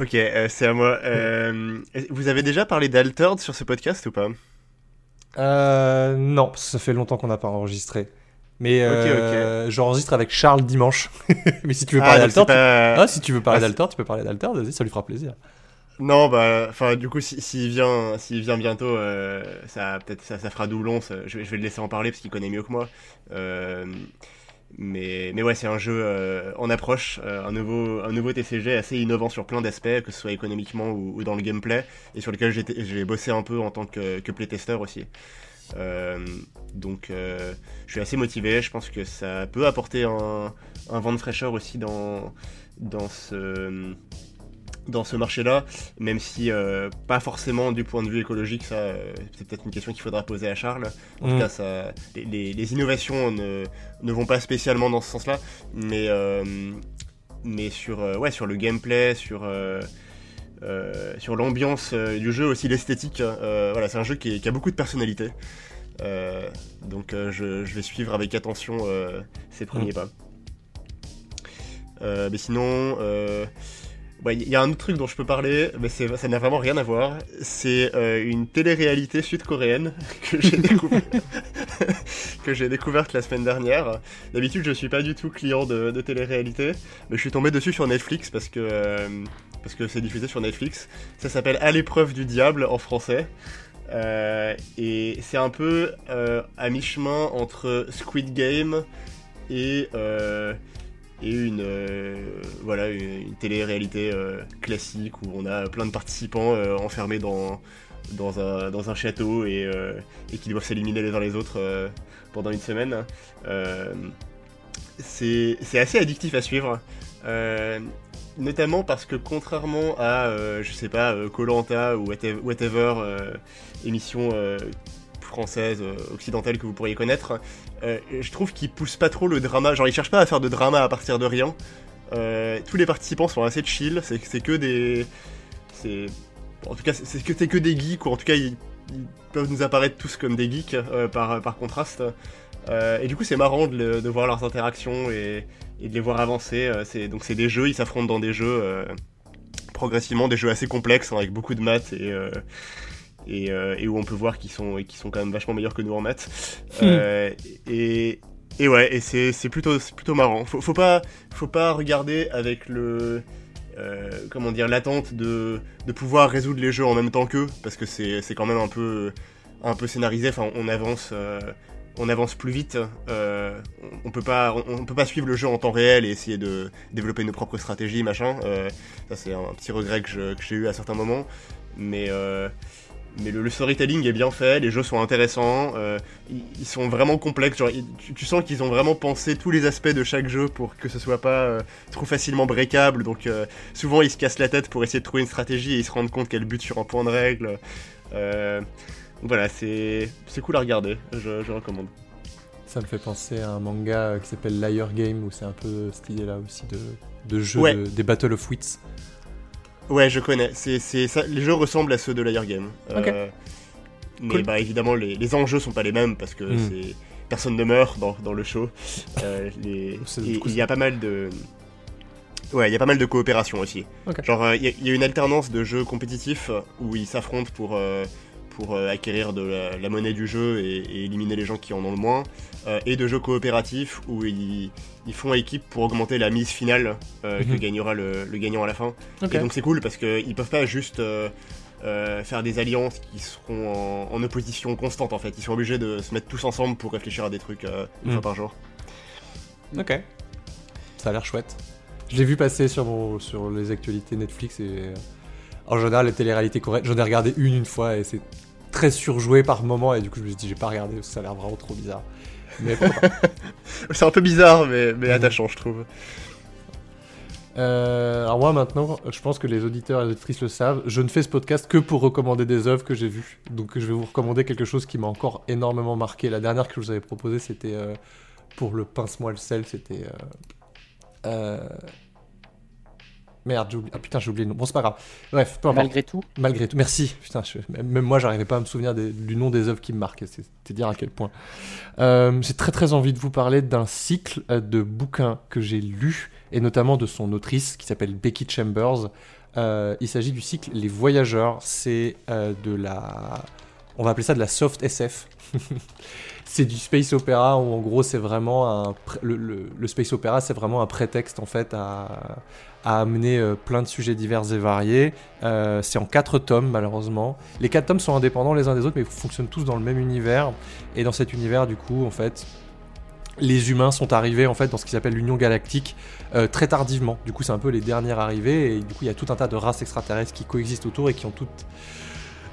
Ok, euh, c'est à moi. Euh, vous avez déjà parlé d'Altered sur ce podcast ou pas? Euh, non, parce que ça fait longtemps qu'on n'a pas enregistré. Mais Ok, euh, j'enregistre avec Charles dimanche. <laughs> Mais si tu veux Ah, parler pas- tu... ah, si tu veux parler Ah, d'Alter, tu peux parler d'Alter, vas-y, ça lui fera plaisir. Non, bah, enfin, du coup, si- s'il vient, s'il vient bientôt, ça, peut-être, ça, ça fera doublon. ça- je, vais, je vais le laisser en parler parce qu'il connaît mieux que moi. Mais, mais ouais, c'est un jeu euh, en approche, euh, un nouveau, un nouveau TCG assez innovant sur plein d'aspects, que ce soit économiquement ou, dans le gameplay, et sur lequel j'ai, bossé un peu en tant que, que playtester aussi. Euh, donc, je suis assez motivé. Je pense que ça peut apporter un, un vent de fraîcheur aussi dans, dans ce dans ce marché-là, même si euh, pas forcément du point de vue écologique, ça euh, c'est peut-être une question qu'il faudra poser à Charles. En tout Mm. cas, ça, les, les- les innovations ne, ne vont pas spécialement dans ce sens-là, mais euh, mais sur euh, ouais sur le gameplay, sur euh, euh, sur l'ambiance du jeu, aussi l'esthétique. euh, voilà, c'est un jeu qui, est- qui a beaucoup de personnalité. Euh, donc euh, je, je vais suivre avec attention euh, ses premiers pas. Euh, mais sinon, il y a un autre truc dont je peux parler, mais ça n'a vraiment rien à voir. C'est euh, une télé-réalité sud-coréenne <laughs> <laughs> que j'ai découverte la semaine dernière. D'habitude, je suis pas du tout client de, télé-réalité, mais je suis tombé dessus sur Netflix parce que euh, parce que c'est diffusé sur Netflix. Ça s'appelle À l'épreuve du diable en français. Euh, et c'est un peu à mi-chemin entre Squid Game et, et une, euh, voilà, une, télé-réalité euh, classique où on a plein de participants euh, enfermés dans, dans, un, château et, et qui doivent s'éliminer les uns les autres pendant une semaine. C'est assez addictif à suivre. notamment parce que contrairement à, je sais pas, Colanta ou whatever, émission française, occidentale que vous pourriez connaître, je trouve qu'il pousse pas trop le drama. Genre, il cherche pas à faire de drama à partir de rien. tous les participants sont assez chill, c'est que des. En tout cas, c'est que, que des geeks, ou en tout cas, ils, peuvent nous apparaître tous comme des geeks par, par contraste. Euh, et du coup, c'est marrant de, voir leurs interactions et, de les voir avancer. Euh, c'est, donc, c'est des jeux, ils s'affrontent dans des jeux euh, progressivement, des jeux assez complexes hein, avec beaucoup de maths et, et, où on peut voir qu'ils sont, sont quand même vachement meilleurs que nous en maths. Hmm. et, et ouais, et c'est, plutôt, plutôt marrant. Faut, faut, pas, faut pas regarder avec le. comment dire, l'attente de, de pouvoir résoudre les jeux en même temps qu'eux, parce que c'est, quand même un peu, un peu scénarisé. Enfin, on avance on avance plus vite. Euh, on peut pas, on, peut pas suivre le jeu en temps réel et essayer de développer nos propres stratégies, machin. Euh, ça c'est un petit regret que j'ai eu à certains moments, mais euh, mais le, storytelling est bien fait, les jeux sont intéressants, ils, sont vraiment complexes. Genre, tu, sens qu'ils ont vraiment pensé tous les aspects de chaque jeu pour que ce soit pas trop facilement breakable. Donc souvent ils se cassent la tête pour essayer de trouver une stratégie et ils se rendent compte qu'elle bute sur un point de règle voilà, c'est cool à regarder, je, recommande. Ça me fait penser à un manga qui s'appelle Liar Game, où c'est un peu cette idée-là aussi de, de jeu, des Battle of Wits. Ouais, je connais. C'est, ça, les jeux ressemblent à ceux de Liar Game. Euh, mais bah, évidemment, les, les, enjeux sont pas les mêmes parce que hmm. c'est personne ne meurt dans, dans le show. Euh, <laughs> les, il y a pas mal de. Ouais, il y a pas mal de coopération aussi. Genre, euh, il y, a une alternance de jeux compétitifs où ils s'affrontent pour pour euh, acquérir de la, monnaie du jeu et, éliminer les gens qui en ont le moins, euh, et de jeux coopératifs où ils, font équipe pour augmenter la mise finale euh, que mhm. gagnera le, gagnant à la fin. Et donc c'est cool parce qu'ils peuvent pas juste faire des alliances qui seront en, opposition constante en fait. Ils sont obligés de se mettre tous ensemble pour réfléchir à des trucs une mhm. fois par jour. Ok. Ça a l'air chouette. Je l'ai vu passer sur, sur les actualités Netflix et en général, les télé-réalités correctes, j'en ai regardé une une fois et c'est très surjoué par moment et du coup je me suis dit j'ai pas regardé ça a l'air vraiment trop bizarre. Mais <laughs> c'est un peu bizarre mais, mais attachant je trouve. Euh, alors moi maintenant, je pense que les auditeurs et les auditrices le savent, je ne fais ce podcast que pour recommander des œuvres que j'ai vues. Donc je vais vous recommander quelque chose qui m'a encore énormément marqué. La dernière que je vous avais proposée, c'était euh, pour le pince-moi le sel, c'était euh, Merde, j'ai oublié. Ah putain, j'ai oublié le nom. Bon, c'est pas grave. Bref, peu importe. Malgré tout. Malgré tout. Merci. Putain, même moi, j'arrivais pas à me souvenir du nom des œuvres qui me marquent. C'est dire à quel point. Euh, j'ai très très envie de vous parler d'un cycle euh, de bouquins que j'ai lu et notamment de son autrice qui s'appelle Becky Chambers. Euh, il s'agit du cycle Les Voyageurs. C'est de la. On va appeler ça de la soft SF. C'est du space opéra où en gros c'est vraiment un le, space opéra c'est vraiment un prétexte en fait à, a amené euh, plein de sujets divers et variés. Euh, c'est en quatre tomes malheureusement. Les quatre tomes sont indépendants les uns des autres mais fonctionnent tous dans le même univers. Et dans cet univers du coup en fait les humains sont arrivés en fait dans ce qui s'appelle l'Union Galactique euh, très tardivement. Du coup c'est un peu les dernières arrivées et du coup il y a tout un tas de races extraterrestres qui coexistent autour et qui ont toutes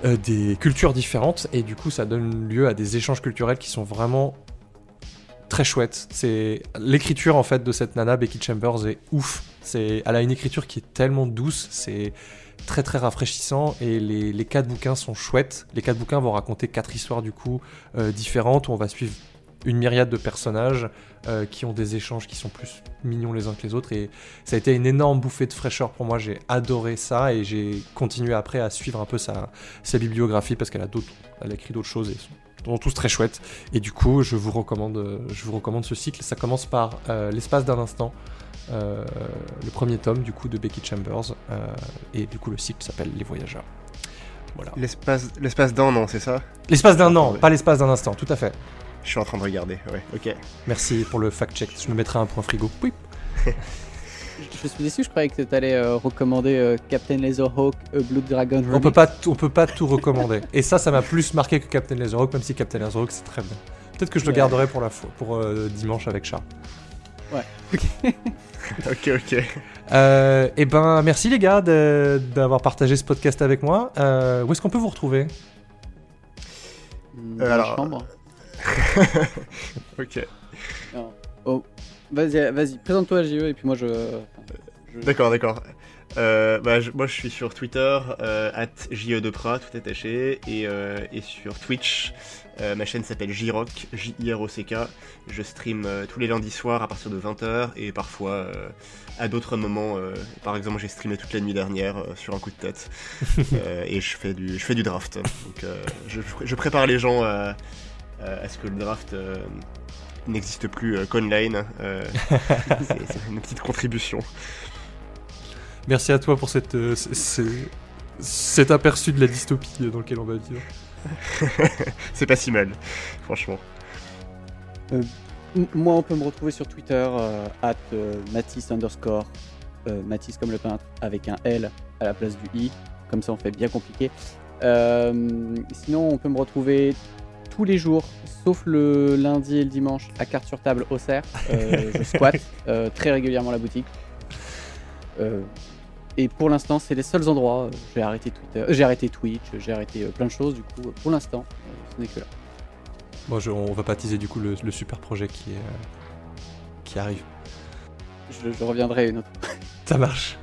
des cultures différentes et du coup ça donne lieu à des échanges culturels qui sont vraiment très chouettes. C'est l'écriture en fait de cette nana Becky Chambers est ouf c'est, elle a une écriture qui est tellement douce, c'est très très rafraîchissant et les, quatre bouquins sont chouettes. Les quatre bouquins vont raconter quatre histoires du coup euh, différentes où on va suivre une myriade de personnages euh, qui ont des échanges qui sont plus mignons les uns que les autres et ça a été une énorme bouffée de fraîcheur pour moi. J'ai adoré ça et j'ai continué après à suivre un peu sa, sa bibliographie parce qu'elle a d'autres, elle a écrit d'autres choses et sont tous très chouettes. Et du coup, je vous recommande, je vous recommande ce cycle. Ça commence par euh, l'espace d'un instant. Euh, le premier tome du coup de Becky Chambers et du coup le cycle s'appelle Les Voyageurs. Voilà. L'espace, l'espace d'un an, c'est ça? L'espace d'un an, pas l'espace d'un instant, tout à fait. Je suis en train de regarder, ouais, ok. Merci pour le fact-check, je me mettrai un point frigo. Oui. <laughs> je suis déçu, je croyais que tu allais euh, recommander Captain Laserhawk, Blood Dragon. On peut, pas on peut pas tout recommander. Et ça, ça m'a plus marqué que Captain Laserhawk, même si Captain Laserhawk c'est très bien. Peut-être que je le garderai pour, la pour dimanche avec Char. Ouais. ok, <laughs> ok. et euh, eh ben, merci les gars d'avoir partagé ce podcast avec moi. Euh, où est-ce qu'on peut vous retrouver? Dans la chambre. <laughs> ok. Oh. Vas-y, vas-y, présente-toi JE et puis moi je. je... D'accord, d'accord. Euh, bah, moi je suis sur Twitter, euh, at JE de Prat, tout attaché, et, euh, et sur Twitch. Euh, ma chaîne s'appelle JRock, J-I-R-O-C-K. Je stream euh, tous les lundis soirs à partir de 20h et parfois euh, à d'autres moments. par exemple, j'ai streamé toute la nuit dernière sur un coup de tête <laughs> et je fais du, je fais du draft. Donc je, je, prépare les gens à, à ce que le draft n'existe plus qu'online. <laughs> c'est une petite contribution. Merci à toi pour cette, euh, cet aperçu de la dystopie dans lequel on va vivre. <laughs> c'est pas si mal, franchement. Euh, moi, on peut me retrouver sur Twitter, euh, at Matisse underscore, Matisse comme le peintre, avec un L à la place du I, comme ça on fait bien compliqué. sinon, on peut me retrouver tous les jours, sauf le lundi et le dimanche, à carte sur table au cerf. <laughs> je squatte très régulièrement la boutique. Et pour l'instant, c'est les seuls endroits. J'ai arrêté Twitter, j'ai arrêté Twitch, j'ai arrêté euh, plein de choses. Du coup, pour l'instant, euh, ce n'est que là. Bon, on va pas teaser du coup le, super projet qui est euh, qui arrive. Je, reviendrai une autre. Ça marche.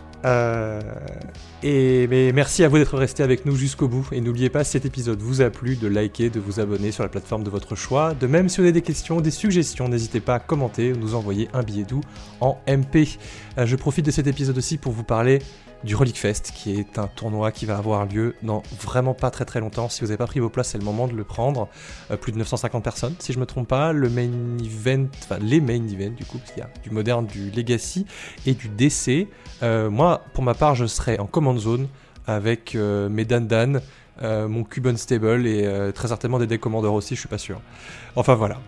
Et merci à vous d'être resté avec nous jusqu'au bout. Et n'oubliez pas, si cet épisode vous a plu, de liker, de vous abonner sur la plateforme de votre choix. De même, si vous avez des questions, des suggestions, n'hésitez pas à commenter ou nous envoyer un billet doux en MP. je profite de cet épisode aussi pour vous parler du Relic Fest, qui est un tournoi qui va avoir lieu dans vraiment pas très très longtemps. Si vous n'avez pas pris vos places, c'est le moment de le prendre. Euh, plus de 950 personnes, si je me trompe pas. Le main event, enfin les main events du coup, parce qu'il y a du moderne, du legacy et du DC. Euh, moi, pour ma part, je serai en command zone avec euh, mes Dan Dan, mon Cube Unstable et très certainement des decks commandeurs aussi, je suis pas sûr. Enfin voilà.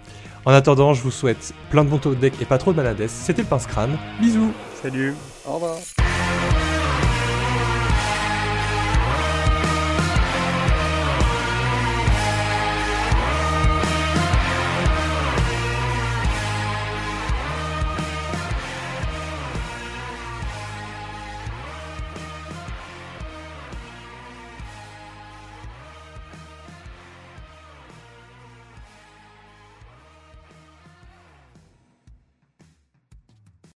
En attendant, je vous souhaite plein de bons deck et pas trop de malades. C'était le pince crâne. Bisous. Salut. Au revoir.